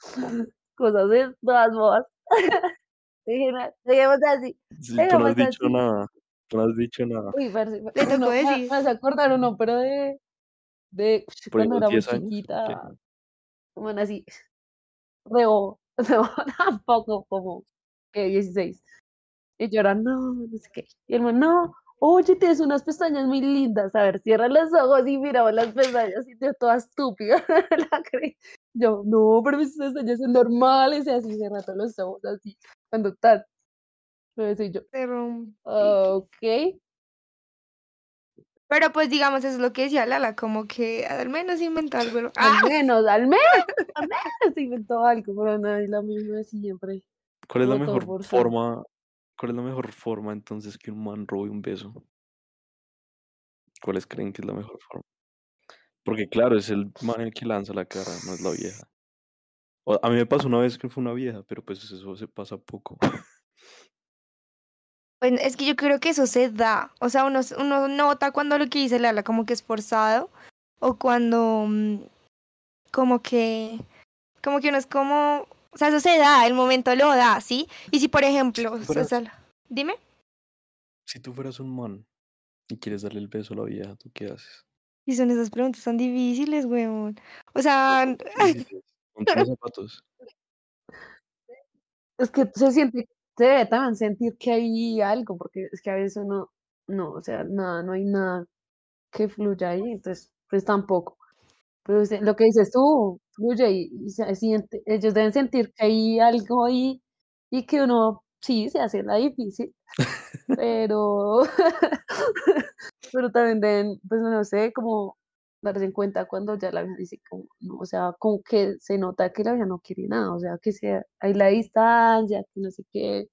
[SPEAKER 2] Cosas de todas modas. Dejemos así.
[SPEAKER 3] Sí, tú no has dicho
[SPEAKER 2] así.
[SPEAKER 3] nada. Tú no has dicho nada.
[SPEAKER 2] Uy, parce,
[SPEAKER 1] Le tocó
[SPEAKER 2] me,
[SPEAKER 1] decir.
[SPEAKER 2] me hace acordar uno, pero de, de cuando era muy
[SPEAKER 3] 10 años. ¿o qué?
[SPEAKER 2] chiquita. Bueno, así, rebo, no, tampoco como que 16. Y yo era, no, no sé qué. Y el man, no, oye, tienes unas pestañas muy lindas. A ver, cierra los ojos y miraba las pestañas y yo toda estúpida. la creí. Yo, no, pero mis pestañas son normales. Y así cerrando todos los ojos, así. Cuando tal. Entonces yo,
[SPEAKER 1] Pero,
[SPEAKER 2] ok.
[SPEAKER 1] Pero pues digamos, eso es lo que decía Lala, como que al menos inventó algo.
[SPEAKER 2] Al
[SPEAKER 1] ¡Ah!
[SPEAKER 2] menos, al menos, al menos inventó algo, pero no es la misma de siempre.
[SPEAKER 3] ¿Cuál es la mejor forma? ¿Cuál es la mejor forma entonces que un man robe un beso? ¿Cuáles creen que es la mejor forma? Porque claro, es el man el que lanza la cara, no es la vieja. A mí me pasó una vez que fue una vieja, pero pues eso se pasa poco.
[SPEAKER 1] Pues es que yo creo que eso se da. O sea, uno, uno nota cuando lo que dice Lala como que es forzado. O cuando mm, como que. Como que uno es como. O sea, eso se da, el momento lo da, ¿sí? Y si por ejemplo. o sea,
[SPEAKER 3] fueras-
[SPEAKER 1] Sala- Dime.
[SPEAKER 3] Si tú fueras un man y quieres darle el beso a la vieja, ¿tú qué haces?
[SPEAKER 1] Y son esas preguntas tan difíciles, weón. O sea,
[SPEAKER 3] Ponte los zapatos.
[SPEAKER 2] Es que se siente, se debe también sentir que hay algo, porque es que a veces uno, no, o sea, nada, no hay nada que fluya ahí, entonces, pues tampoco. Pero lo que dices tú, fluye y, y se siente, ellos deben sentir que hay algo ahí y que uno, sí, se hace la difícil, pero, pero también deben, pues no sé, como darse en cuenta cuando ya la vieja dice como, no, o sea, como que se nota que la vieja no quiere nada, o sea, que sea, hay la distancia, que no sé qué,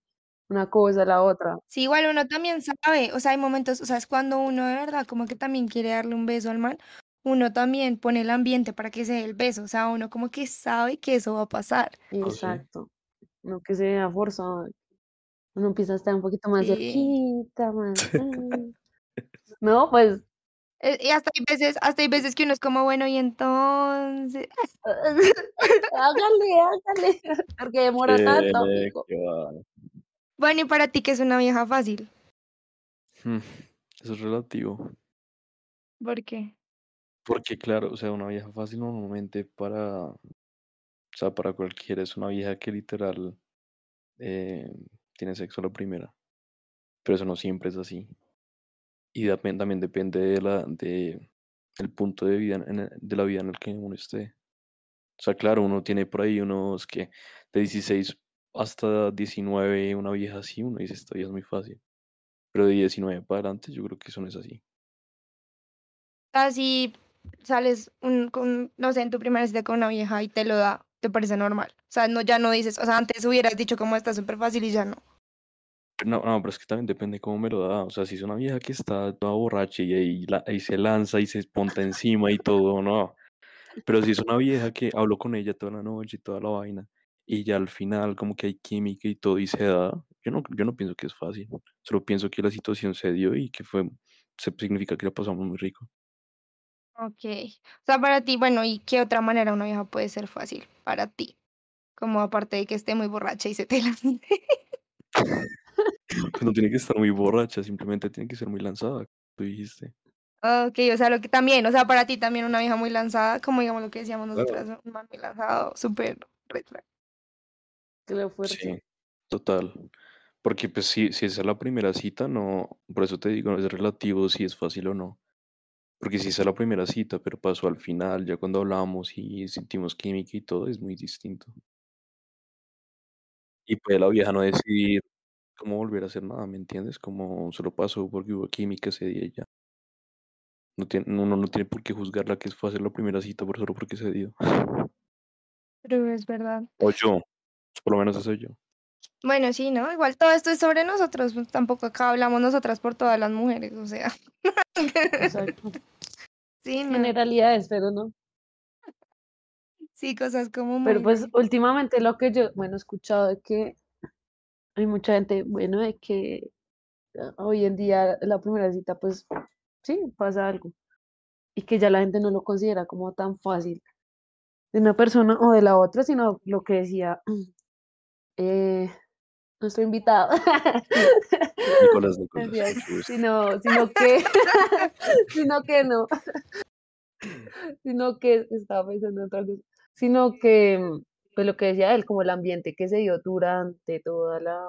[SPEAKER 2] una cosa, la otra.
[SPEAKER 1] sí, igual uno también sabe. O sea, hay momentos, o sea, es cuando uno de verdad como que también quiere darle un beso al man. Uno también pone el ambiente para que se dé el beso. O sea, uno como que sabe que eso va a pasar.
[SPEAKER 3] sí.
[SPEAKER 2] Exacto. No que sea forzado. Uno empieza a estar un poquito más
[SPEAKER 1] Sí.
[SPEAKER 2] cerquita, más. No, pues.
[SPEAKER 1] Eh, Y hasta hay veces, hasta hay veces que uno es como, bueno, y entonces.
[SPEAKER 2] hágale, hágale. Porque demora tanto.
[SPEAKER 1] Bueno, y para ti que es una vieja fácil.
[SPEAKER 3] Hmm, Eso es relativo.
[SPEAKER 1] ¿Por qué?
[SPEAKER 3] Porque claro, o sea, una vieja fácil normalmente para, o sea, para cualquiera es una vieja que literal eh, tiene sexo a la primera. Pero eso no siempre es así. Y dapen- también depende de la, de el punto de vida en el- de la vida en el que uno esté. O sea, claro, uno tiene por ahí unos que de 16 hasta 19, una vieja así, uno dice, esta vieja es muy fácil. Pero de 19 para adelante, yo creo que eso no es así.
[SPEAKER 1] Así sales un, con, no sé, en tu primera cita con una vieja y te lo da, te parece normal. O sea, no, ya no dices, o sea, antes hubieras dicho como está súper fácil y ya no.
[SPEAKER 3] No, no, pero es que también depende cómo me lo da. O sea, si es una vieja que está toda borracha y ahí, la- se lanza y se ponta encima y todo, no. Pero si es una vieja que hablo con ella toda la noche y toda la vaina, y ya al final como que hay química y todo y se da, yo no, yo no pienso que es fácil. Solo pienso que la situación se dio y que fue, se significa que la pasamos muy rico.
[SPEAKER 1] Ok. O sea, para ti, bueno, ¿y qué otra manera una vieja puede ser fácil para ti? Como aparte de que esté muy borracha y se te lance.
[SPEAKER 3] No tiene que estar muy borracha, simplemente tiene que ser muy lanzada, tú dijiste.
[SPEAKER 1] Ok, o sea, lo que también, o sea, para ti también una vieja muy lanzada, como digamos lo que decíamos
[SPEAKER 3] Claro.
[SPEAKER 1] nosotras, un man muy lanzado, súper.
[SPEAKER 2] Que lo fuerte.
[SPEAKER 3] Sí, total. Porque pues si, si esa es la primera cita, no, por eso te digo, es relativo si es fácil o no. Porque si esa es la primera cita, pero pasó al final, ya cuando hablamos y sentimos química y todo, es muy distinto. Y puede la vieja no decidir cómo volver a hacer nada, ¿me entiendes? Como solo pasó porque hubo química ese día y ya. No tiene, uno no tiene por qué juzgarla que es fácil la primera cita por solo porque se dio.
[SPEAKER 1] Pero es verdad.
[SPEAKER 3] O yo, por lo menos eso yo.
[SPEAKER 1] Bueno, sí, ¿no? Igual todo esto es sobre nosotros, pues, tampoco acá hablamos nosotras por todas las mujeres, o sea.
[SPEAKER 2] Exacto.
[SPEAKER 1] Sí, no.
[SPEAKER 2] Generalidades, pero no.
[SPEAKER 1] Sí, cosas como
[SPEAKER 2] Pero
[SPEAKER 1] muy...
[SPEAKER 2] pues últimamente lo que yo, bueno, he escuchado es que hay mucha gente, bueno, de que ah, hoy en día la primera cita, pues sí, pasa algo. Y que ya la gente no lo considera como tan fácil de una persona o de la otra, sino lo que decía eh, nuestro invitado.
[SPEAKER 3] Nicolás, Nicolás.
[SPEAKER 2] Sino, sino que, sino que no, sino que estaba pensando en otra cosa, sino que, mm, pues lo que decía él, como el ambiente que se dio durante toda la,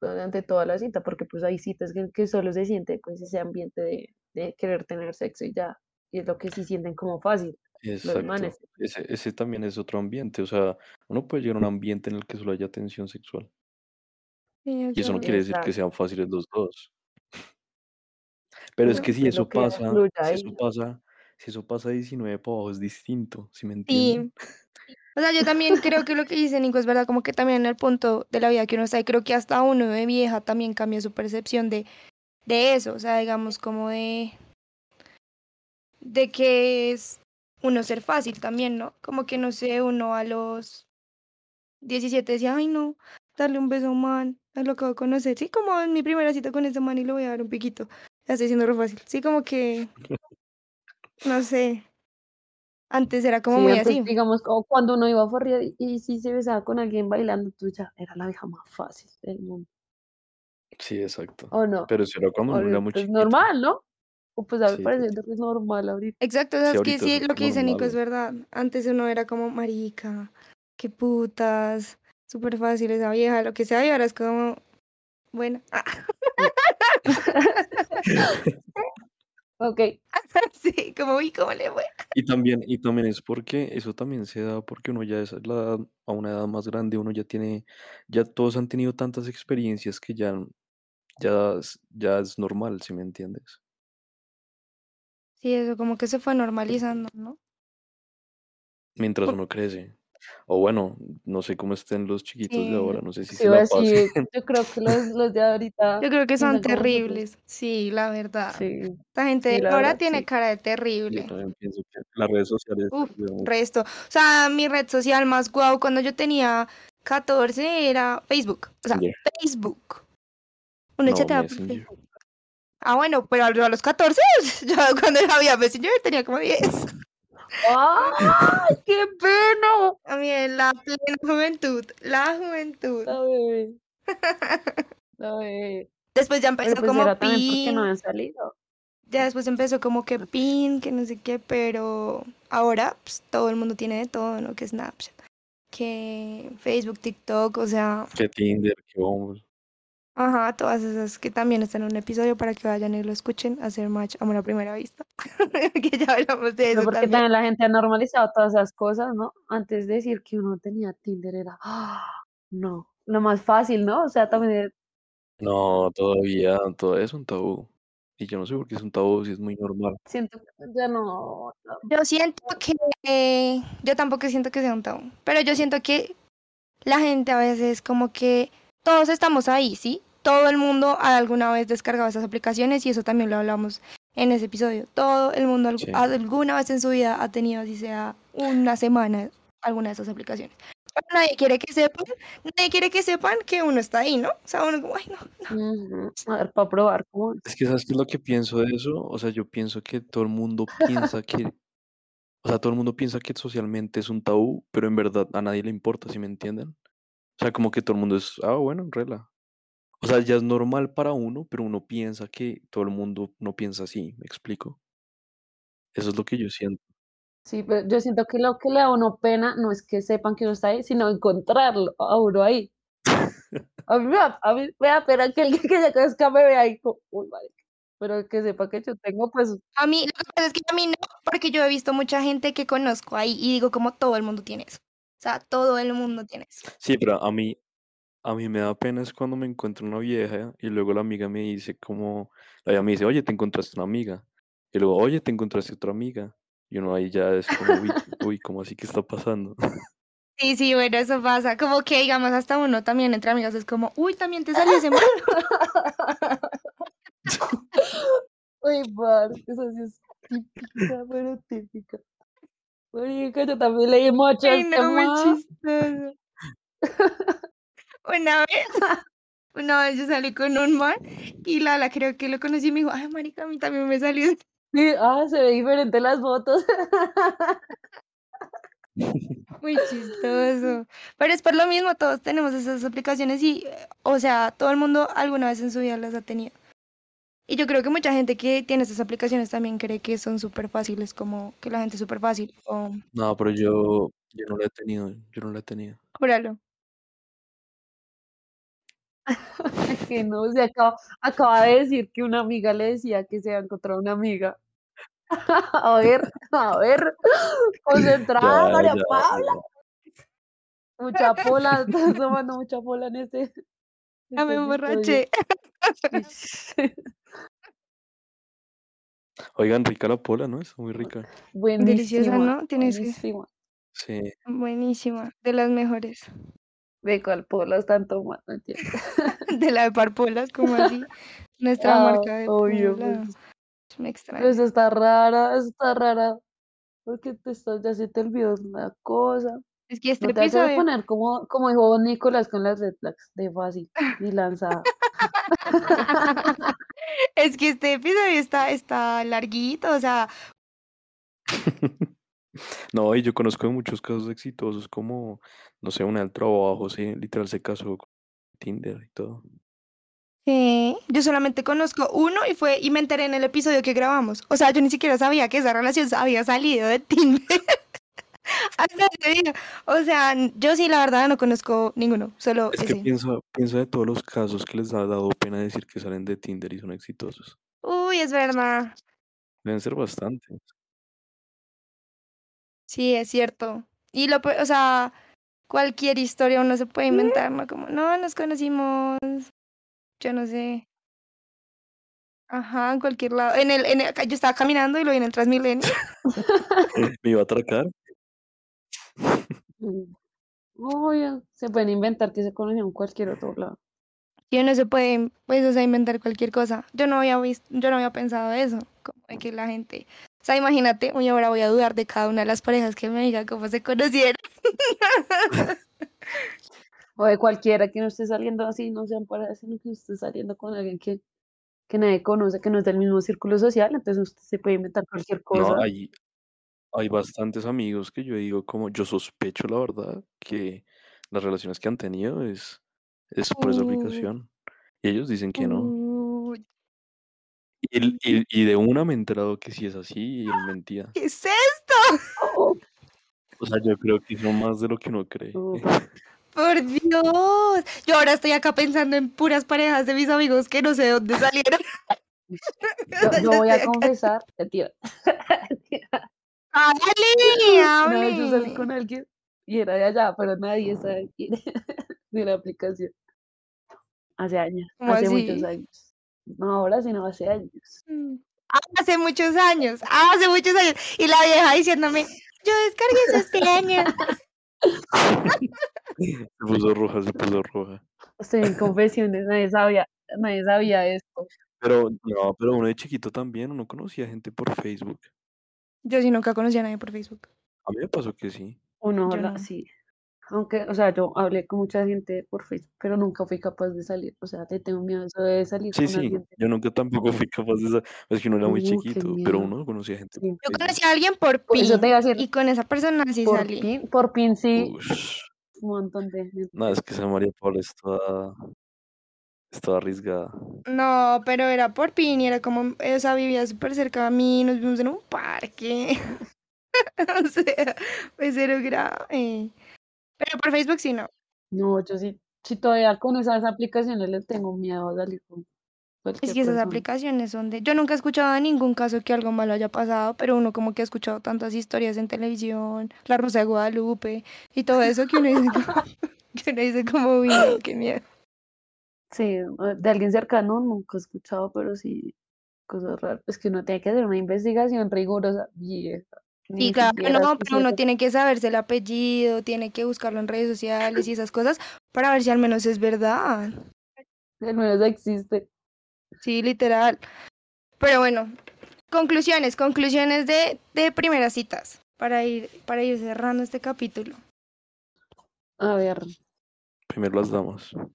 [SPEAKER 2] durante toda la cita, porque pues hay citas que, que solo se siente pues ese ambiente de, de querer tener sexo y ya, y es lo que sí sienten como fácil, los
[SPEAKER 3] Exacto.
[SPEAKER 2] manes.
[SPEAKER 3] Ese, ese también es otro ambiente. O sea, uno puede llegar a un ambiente en el que solo haya tensión sexual.
[SPEAKER 1] Sí,
[SPEAKER 3] Y eso no quiere decir que sean fáciles los dos. Pero es que si eso pasa, si eso pasa, si eso pasa 19 para abajo es distinto, ¿sí me entienden?
[SPEAKER 1] Sí. O sea, yo también creo que lo que dice Nico es verdad, como que también en el punto de la vida que uno está, y creo que hasta uno de vieja también cambia su percepción de, de eso, o sea, digamos como de, de que es uno ser fácil también, ¿no? Como que no sé, uno a los 17 decía, ay no, darle un beso a un man, es lo acabo de conocer, sí, como en mi primera cita con ese man y le voy a dar un piquito, ya estoy siendo re fácil, sí, como que, no sé, antes era como
[SPEAKER 2] Sí,
[SPEAKER 1] muy
[SPEAKER 2] antes,
[SPEAKER 1] así.
[SPEAKER 2] digamos, o cuando uno iba a forrear y, y si se besaba con alguien bailando, tú ya era la vieja más fácil del mundo.
[SPEAKER 3] Sí, exacto.
[SPEAKER 2] ¿O no?
[SPEAKER 3] Pero eso era cuando uno era muy
[SPEAKER 2] es
[SPEAKER 3] chiquito.
[SPEAKER 2] normal, ¿no? O pues a mí
[SPEAKER 3] Sí,
[SPEAKER 2] me parece
[SPEAKER 3] total.
[SPEAKER 2] que es normal ahorita.
[SPEAKER 1] Exacto, o
[SPEAKER 3] Sí,
[SPEAKER 1] sea, es que sí, lo que dice Nico es verdad. Antes uno era como marica, qué putas, súper fácil esa vieja, lo que sea, y ahora es como, bueno, ah,
[SPEAKER 2] Ok,
[SPEAKER 1] sí, como, uy, ¿cómo le fue?
[SPEAKER 3] Y también, y también es porque eso también se da porque uno ya es a la edad- a una edad más grande, uno ya tiene, ya todos han tenido tantas experiencias que ya, ya, es- ya es normal, ¿sí me entiendes?
[SPEAKER 1] Sí, eso como que se fue normalizando, ¿no?
[SPEAKER 3] Mientras uno crece. O bueno, no sé cómo estén los chiquitos de ahora, no sé si
[SPEAKER 2] sí,
[SPEAKER 3] se la
[SPEAKER 2] decir, yo creo que los, los de ahorita
[SPEAKER 1] Yo creo que son terribles, sí, la verdad.
[SPEAKER 2] Sí,
[SPEAKER 1] Esta gente
[SPEAKER 2] la
[SPEAKER 1] ahora
[SPEAKER 2] verdad,
[SPEAKER 1] tiene
[SPEAKER 2] sí.
[SPEAKER 1] cara de
[SPEAKER 3] Yo
[SPEAKER 1] terrible.
[SPEAKER 3] también pienso que las redes sociales
[SPEAKER 1] Uf, resto. O sea, mi red social más guau cuando yo tenía 14 era Facebook. O sea. Facebook. Uno
[SPEAKER 3] No,
[SPEAKER 1] chateaba por. Facebook. Ah, bueno, pero a los 14, yo cuando había Messenger tenía como 10.
[SPEAKER 2] ¡Ay, qué pena!
[SPEAKER 1] A mí en la plena juventud, la juventud.
[SPEAKER 2] La bebé. La bebé.
[SPEAKER 1] Después ya empezó
[SPEAKER 2] pues
[SPEAKER 1] como
[SPEAKER 2] era también porque no
[SPEAKER 1] pin,
[SPEAKER 2] salido.
[SPEAKER 1] ya después empezó como que pin, que no sé qué, pero ahora pues, todo el mundo tiene de todo, ¿no? Que Snapchat, que Facebook, TikTok, o sea,
[SPEAKER 3] Que Tinder, que Bumble.
[SPEAKER 1] Ajá, todas esas que también están en un episodio para que vayan y lo escuchen, hacer match amor a primera vista. que ya hablamos de eso
[SPEAKER 2] porque
[SPEAKER 1] también.
[SPEAKER 2] también la gente ha normalizado todas esas cosas, ¿no? Antes de decir que uno tenía Tinder era, ¡ah! no, lo más fácil, ¿no? O sea, también
[SPEAKER 3] No, todavía, todo es un tabú. Y yo no sé por qué es un tabú, si es muy normal.
[SPEAKER 2] siento que ya no, no.
[SPEAKER 1] Yo siento que, eh, yo tampoco siento que sea un tabú, pero yo siento que la gente a veces como que todos estamos ahí, ¿sí? Todo el mundo ha alguna vez descargado esas aplicaciones y eso también lo hablamos en ese episodio. Todo el mundo
[SPEAKER 3] Sí.
[SPEAKER 1] alguna vez en su vida ha tenido, así sea una semana, alguna de esas aplicaciones. Pero nadie quiere que sepan, nadie quiere que sepan que uno está ahí, ¿no? O sea, uno como, ay, no.
[SPEAKER 2] A ver, para probar cómo es.
[SPEAKER 3] Es que ¿sabes qué es lo que pienso de eso? O sea, yo pienso que todo el mundo piensa que, o sea, todo el mundo piensa que socialmente es un tabú, pero en verdad a nadie le importa, ¿sí me entienden? O sea, como que todo el mundo es, ah, bueno, rela. O sea, ya es normal para uno, pero uno piensa que todo el mundo no piensa así, ¿me explico? Eso es lo que yo siento.
[SPEAKER 2] Sí, pero yo siento que lo que le da a uno pena no es que sepan que uno está ahí, sino encontrarlo a uno ahí. A mí me da, a mí me da pena que el que ya conozca me vea ahí como, uy, marica. Pero que sepa que yo tengo, pues,
[SPEAKER 1] A mí, lo que pasa es que a mí no, porque yo he visto mucha gente que conozco ahí y digo como todo el mundo tiene eso. O sea, todo el mundo tiene eso.
[SPEAKER 3] Sí, pero a mí, a mí me da pena es cuando me encuentro una vieja y luego la amiga me dice como, la amiga me dice, oye, te encontraste una amiga. Y luego, oye, te encontraste otra amiga. Y uno ahí ya es como, uy, uy, ¿cómo así que está pasando?
[SPEAKER 1] Sí, sí, bueno, eso pasa. Como que, digamos, hasta uno también entre amigos es como, uy, también te salió ese
[SPEAKER 2] uy, par, eso sí es típica, pero típica. Marica, yo también leí mucho
[SPEAKER 1] Ay,
[SPEAKER 2] este
[SPEAKER 1] no, muy
[SPEAKER 2] man.
[SPEAKER 1] chistoso. Una vez, una vez yo salí con un man y Lala creo que lo conocí y me dijo, ay, marica, a mí también me salió. ese".
[SPEAKER 2] Sí, ah, se ve diferente las fotos.
[SPEAKER 1] Muy chistoso. Pero es por lo mismo, todos tenemos esas aplicaciones y, eh, o sea, todo el mundo alguna vez en su vida las ha tenido. Y yo creo que mucha gente que tiene esas aplicaciones también cree que son súper fáciles, como que la gente es súper fácil. O,
[SPEAKER 3] No, pero yo, yo no la he tenido, yo no la he tenido.
[SPEAKER 1] júralo.
[SPEAKER 2] que no, se acaba, acaba de decir que una amiga le decía que se había encontrado una amiga. a ver, a ver, concentrada,
[SPEAKER 3] Ya,
[SPEAKER 2] María
[SPEAKER 3] ya,
[SPEAKER 2] Paula.
[SPEAKER 3] ya.
[SPEAKER 2] Mucha pola, estás tomando mucha pola en este.
[SPEAKER 1] Ya me
[SPEAKER 2] este
[SPEAKER 1] emborraché.
[SPEAKER 3] Oigan, rica la pola, ¿no? Es muy rica.
[SPEAKER 1] Deliciosa,
[SPEAKER 2] Buenísima,
[SPEAKER 1] ¿no? Tienes que...
[SPEAKER 2] buenísima.
[SPEAKER 3] Sí.
[SPEAKER 1] Buenísima, de las mejores.
[SPEAKER 2] ¿De cuál pola están tomando? No entiendo.
[SPEAKER 1] De la de Parpolas, como así. Nuestra
[SPEAKER 2] Ah,
[SPEAKER 1] marca de
[SPEAKER 2] obvio, pues.
[SPEAKER 1] Es una extraña.
[SPEAKER 2] Pero esa está rara, está rara. Porque te estás, ya se te olvidó una cosa.
[SPEAKER 1] Es que este
[SPEAKER 2] No te vas a
[SPEAKER 1] episodio...
[SPEAKER 2] poner como, como dijo Nicolás con las red flags, de fácil y lanzada.
[SPEAKER 1] es que este episodio está, está larguito, o sea,
[SPEAKER 3] No, y yo conozco muchos casos exitosos, como, no sé, una del trabajo, sí, literal se casó con Tinder y todo.
[SPEAKER 1] Sí, yo solamente conozco uno y fue y me enteré en el episodio que grabamos. O sea, yo ni siquiera sabía que esa relación había salido de Tinder. Hasta ese día. O sea, yo sí, la verdad, no conozco ninguno, solo
[SPEAKER 3] Es que piensa de todos los casos que les ha dado pena decir que salen de Tinder y son exitosos.
[SPEAKER 1] Uy, es verdad.
[SPEAKER 3] Deben ser bastantes.
[SPEAKER 1] Sí, es cierto. Y lo, o sea, cualquier historia uno se puede inventar, ¿no? Como, no, nos conocimos, yo no sé. Ajá, en cualquier lado. En el, en el- yo estaba caminando y lo vi en el Transmilenio.
[SPEAKER 3] Me iba a atracar.
[SPEAKER 2] Mm. Obvio, se pueden inventar que se conocieron en cualquier otro lado.
[SPEAKER 1] Y uno se puede, pues, o sea, inventar cualquier cosa. Yo no había visto, yo no había pensado eso, como de que la gente, sea, imagínate, uy, ahora voy a dudar de cada una de las parejas que me diga cómo se conocieron.
[SPEAKER 2] O de cualquiera que no esté saliendo así, no sean para sino que esté saliendo con alguien que, que nadie conoce, que no es del mismo círculo social, entonces usted se puede inventar cualquier cosa.
[SPEAKER 3] No, hay, hay bastantes amigos que yo digo como, yo sospecho la verdad que las relaciones que han tenido es, es por esa
[SPEAKER 1] Uh.
[SPEAKER 3] aplicación. Y ellos dicen que no. Y, el- y- y de una me he enterado que sí es así y él mentía.
[SPEAKER 1] ¿Qué es esto?
[SPEAKER 3] O sea, yo creo que son más de lo que uno cree.
[SPEAKER 2] oh,
[SPEAKER 1] Por Dios. Yo ahora estoy acá pensando en puras parejas de mis amigos que no sé de dónde salieron.
[SPEAKER 2] Yo, yo voy a confesar, mentira.
[SPEAKER 1] ¡Hable!
[SPEAKER 2] Yo salí con alguien y era de allá, pero nadie sabe quién es de la aplicación. Hace años,
[SPEAKER 1] ¿Cómo
[SPEAKER 2] hace muchos años. No ahora, sino hace años.
[SPEAKER 1] Mm. Hace muchos años, hace muchos años. Y la vieja diciéndome, yo descargué eso este año.
[SPEAKER 3] Se puso roja, se puso roja.
[SPEAKER 2] Estoy en confesiones, nadie sabía, nadie sabía esto.
[SPEAKER 3] Pero no, pero uno de chiquito también, uno conocía gente por Facebook.
[SPEAKER 1] Yo sí nunca conocí a nadie por Facebook.
[SPEAKER 3] A mí me pasó que sí.
[SPEAKER 2] Uno,
[SPEAKER 1] no.
[SPEAKER 2] sí. Aunque, o sea, yo hablé con mucha gente por Facebook, pero nunca fui capaz de salir. O sea, te tengo miedo eso de salir
[SPEAKER 3] Sí,
[SPEAKER 2] con
[SPEAKER 3] sí,
[SPEAKER 2] alguien.
[SPEAKER 3] yo nunca tampoco fui capaz de esa. Es que uno era muy
[SPEAKER 2] Uh,
[SPEAKER 3] chiquito, pero uno conocía gente
[SPEAKER 2] Sí.
[SPEAKER 1] Yo conocí a alguien por
[SPEAKER 2] Por eso
[SPEAKER 1] PIN
[SPEAKER 2] te iba a decir,
[SPEAKER 1] y con esa persona sí
[SPEAKER 2] por
[SPEAKER 1] salí.
[SPEAKER 2] pin, por pin sí,
[SPEAKER 3] Ush.
[SPEAKER 2] un montón de gente.
[SPEAKER 3] No, es que esa María Paula es toda, es toda arriesgada.
[SPEAKER 1] No, pero era por PIN y era como, o sea, vivía súper cerca de mí, nos vimos en un parque. o sea, pues cero grave. Pero por Facebook sí no.
[SPEAKER 2] No, yo sí, si todavía con esas aplicaciones le tengo miedo a salir con
[SPEAKER 1] Es que esas
[SPEAKER 2] persona.
[SPEAKER 1] aplicaciones son de... Yo nunca he escuchado de ningún caso que algo malo haya pasado, pero uno como que ha escuchado tantas historias en televisión, La Rosa de Guadalupe y todo eso que uno dice como, que uno dice como, uy, qué miedo.
[SPEAKER 2] Sí, eh, de alguien cercano nunca he escuchado, pero sí, cosas raras. Es que uno tiene que hacer una investigación rigurosa, vieja.
[SPEAKER 1] Sí, claro, no, pero uno tiene que saberse el apellido, tiene que buscarlo en redes sociales y esas cosas para ver si al menos es verdad.
[SPEAKER 2] Al menos existe.
[SPEAKER 1] Sí, literal. Pero bueno, conclusiones, conclusiones de, de primeras citas para ir, para ir cerrando este capítulo.
[SPEAKER 2] A ver,
[SPEAKER 3] Primero las caballero.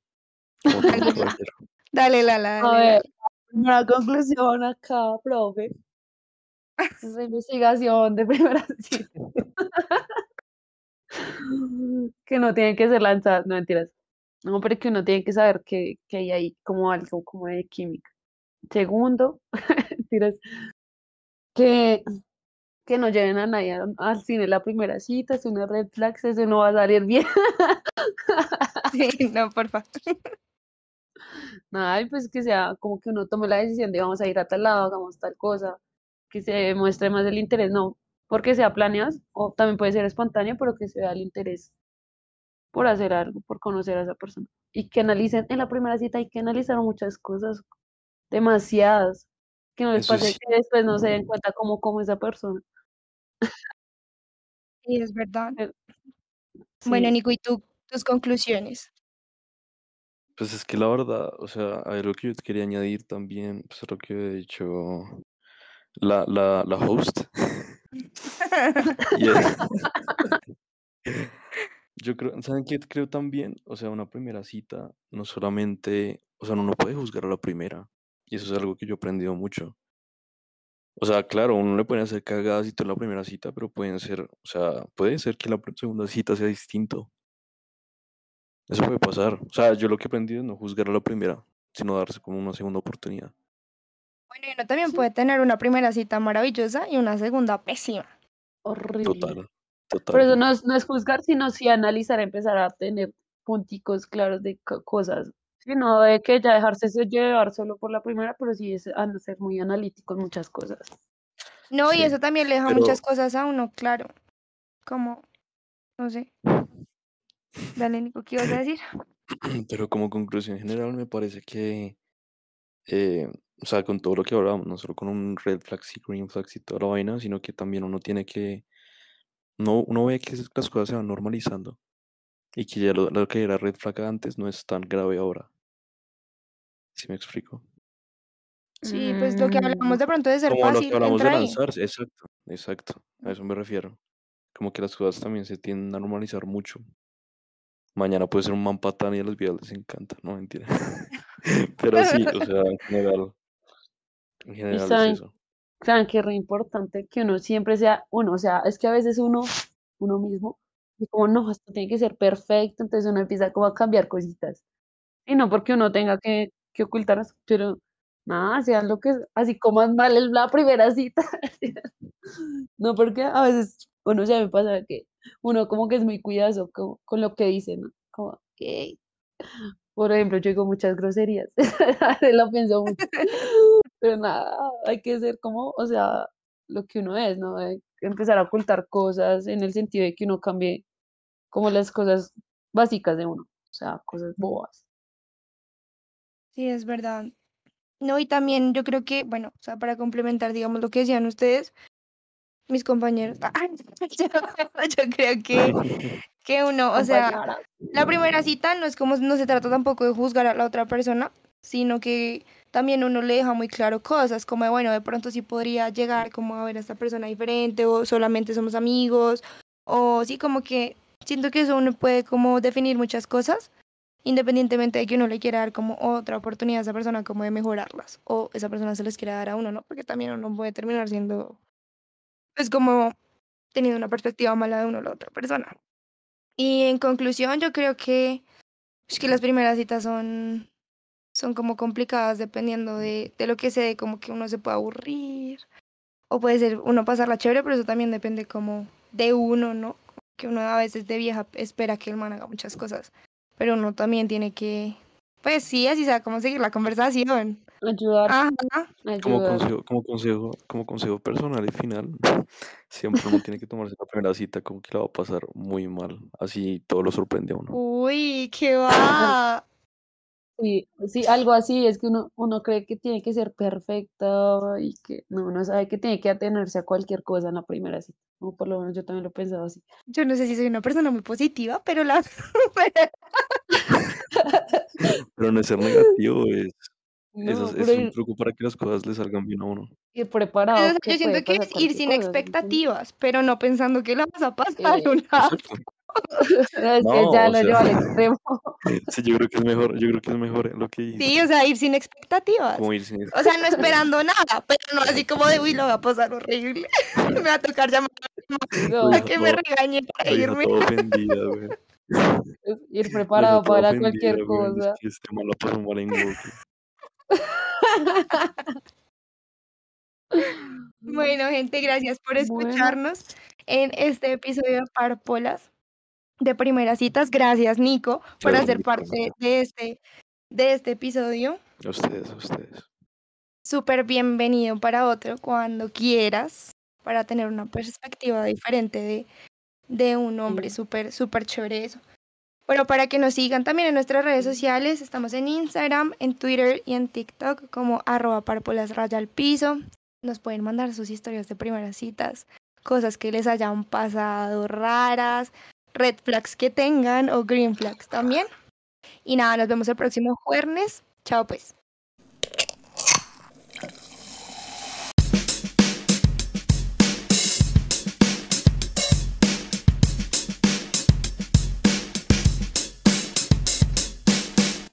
[SPEAKER 1] Dale, Lala,
[SPEAKER 2] a
[SPEAKER 1] dale,
[SPEAKER 2] ver,
[SPEAKER 1] Lala.
[SPEAKER 2] una conclusión acá, profe. Esa investigación de primera cita. que no tienen que ser lanzadas, no mentiras. No, pero que uno tiene que saber que, que hay ahí como algo como de química. Segundo, mentiras, que, que no lleven a nadie al, cine la primera cita, es una red flag, eso no va a salir bien.
[SPEAKER 1] Sí, no, porfa.
[SPEAKER 2] Nada, y pues que sea como que uno tome la decisión de vamos a ir a tal lado, hagamos tal cosa, que se muestre más el interés, no porque sea planeado, o también puede ser espontáneo, pero que se vea el interés por hacer algo, por conocer a esa persona. Y que analicen, en la primera cita hay que analizar muchas cosas, demasiadas, Que no les
[SPEAKER 3] Eso es
[SPEAKER 2] pase que después no se den cuenta cómo como esa persona.
[SPEAKER 1] Sí, es verdad. Bueno, Nico, ¿y tú, tus conclusiones?
[SPEAKER 3] Pues es que la verdad, o sea, a ver, lo que yo te quería añadir también, pues lo que he dicho la, la, la host. Yo creo, ¿saben qué? Creo también, o sea, una primera cita, no solamente, o sea, uno no puede juzgar a la primera. Y eso es algo que yo he aprendido mucho. O sea, claro, uno le puede hacer cagadas y todo en la primera cita, pero pueden ser, o sea, puede ser que la segunda cita sea distinto. Eso puede pasar. O sea, yo lo que he aprendido es no juzgar a la primera, sino darse como una segunda oportunidad.
[SPEAKER 1] Bueno, y uno también puede tener una primera cita maravillosa y una segunda pésima.
[SPEAKER 2] horrible.
[SPEAKER 3] Total, total.
[SPEAKER 2] Por eso no es, no es juzgar, sino sí analizar, empezar a tener punticos claros de co- cosas. Sí, no de que ya dejarse se- llevar solo por la primera, pero sí es a ser muy analítico en muchas cosas.
[SPEAKER 1] No, y eso también le deja
[SPEAKER 3] pero-
[SPEAKER 1] muchas cosas a uno, claro. Como, no sé. Dale, Nico, ¿qué ibas a decir?
[SPEAKER 3] Pero como conclusión general me parece que, eh, o sea, con todo lo que hablamos, no solo con un red flags y green flags y toda la vaina, sino que también uno tiene que, no, uno ve que las cosas se van normalizando y que ya lo, lo que era red flag antes no es tan grave ahora. ¿Sí me explico?
[SPEAKER 1] Sí, pues lo que hablamos de pronto de ser
[SPEAKER 3] Como lo
[SPEAKER 1] fácil,
[SPEAKER 3] que hablamos de lanzarse, exacto, exacto, a eso me refiero. Como que las cosas también se tienden a normalizar mucho. Mañana puede ser un man patán y a los videos les encanta, no mentira. Pero sí, o sea, en general, en general es
[SPEAKER 2] saben-
[SPEAKER 3] eso.
[SPEAKER 2] Saben que es re importante que uno siempre sea uno, o sea, es que a veces uno, uno mismo, y como no, esto tiene que ser perfecto, entonces uno empieza como a cambiar cositas. Y no porque uno tenga que, que ocultar, pero nada, sean lo que, así coman mal en la primera cita. No, porque a veces, bueno, ya me pasa que uno como que es muy cuidadoso con, con lo que dice, ¿no? Como que, por ejemplo, yo digo muchas groserías, lo pienso mucho, pero nada, hay que ser como, o sea, lo que uno es, ¿no? Hay que empezar a ocultar cosas en el sentido de que uno cambie como las cosas básicas de uno, o sea, cosas bobas.
[SPEAKER 1] Sí, es verdad. No, y también yo creo que, bueno, o sea, para complementar, digamos, lo que decían ustedes, mis compañeros, yo, yo creo que, que uno, o sea, la primera cita no es como, no se trata tampoco de juzgar a la otra persona, sino que también uno le deja muy claro cosas, como de, bueno, de pronto sí podría llegar como a ver a esta persona diferente, o solamente somos amigos, o sí, como que siento que eso uno puede como definir muchas cosas, independientemente de que uno le quiera dar como otra oportunidad a esa persona como de mejorarlas, o esa persona se les quiera dar a uno, ¿no? Porque también uno puede terminar siendo, pues como teniendo una perspectiva mala de uno o la otra persona. Y en conclusión, yo creo que, es que las primeras citas son, son como complicadas dependiendo de, de lo que se dé, como que uno se puede aburrir, o puede ser uno pasarla chévere, pero eso también depende como de uno, ¿no? Que uno a veces de vieja espera que el man haga muchas cosas, pero uno también tiene que, pues sí, así sea, cómo seguir la conversación.
[SPEAKER 2] Ayudar,
[SPEAKER 1] Ajá,
[SPEAKER 3] Como consejo, como consejo, como consejo personal y final, siempre uno tiene que tomarse la primera cita como que la va a pasar muy mal. Así todo lo sorprende a uno.
[SPEAKER 1] uy, qué va.
[SPEAKER 2] Sí, sí, algo así, es que uno, uno cree que tiene que ser perfecto y que no, uno sabe que tiene que atenerse a cualquier cosa en la primera cita. O por lo menos yo también lo he pensado así.
[SPEAKER 1] Yo no sé si soy una persona muy positiva, pero la...
[SPEAKER 3] Pero no es ser negativo, es,
[SPEAKER 2] No,
[SPEAKER 3] es, es
[SPEAKER 2] pero
[SPEAKER 3] un truco para que las cosas le salgan bien a uno.
[SPEAKER 1] o
[SPEAKER 2] preparado, que
[SPEAKER 1] yo siento que es ir sin
[SPEAKER 2] cosa, ¿sí entiendes?
[SPEAKER 1] expectativas, pero no pensando que la vas a pasar
[SPEAKER 2] Eh,
[SPEAKER 1] una.
[SPEAKER 3] Exacto.
[SPEAKER 2] Es que
[SPEAKER 3] No,
[SPEAKER 2] ya
[SPEAKER 3] o
[SPEAKER 2] lo lleva al
[SPEAKER 3] sea,
[SPEAKER 2] extremo.
[SPEAKER 3] sí, yo creo que es mejor, yo creo que es mejor lo que
[SPEAKER 1] Sí,
[SPEAKER 3] dijiste,
[SPEAKER 1] o sea, ir sin expectativas.
[SPEAKER 3] como ir sin
[SPEAKER 1] O sea, no esperando nada, pero no así como de, uy, lo va a pasar horrible. Me va a tocar llamar
[SPEAKER 2] No,
[SPEAKER 1] a que me regañe para irme.
[SPEAKER 2] ir preparado para
[SPEAKER 3] ofendida,
[SPEAKER 2] cualquier
[SPEAKER 3] güey. Es
[SPEAKER 2] cosa.
[SPEAKER 3] que este pasó mal en.
[SPEAKER 1] Bueno, gente, gracias por
[SPEAKER 2] Bueno,
[SPEAKER 1] escucharnos en este episodio de Parpolas de primeras citas. Gracias, Nico, por hacer parte de este, de este episodio.
[SPEAKER 3] Ustedes, ustedes.
[SPEAKER 1] Súper bienvenido para otro cuando quieras, para tener una perspectiva diferente de, de un hombre. Súper, súper chévere eso. Bueno, para que nos sigan también en nuestras redes sociales, estamos en Instagram, en Twitter y en TikTok como arroba parpolas raya al piso. Nos pueden mandar sus historias de primeras citas, cosas que les hayan pasado raras, red flags que tengan o green flags también. Y nada, nos vemos el próximo jueves. Chao pues.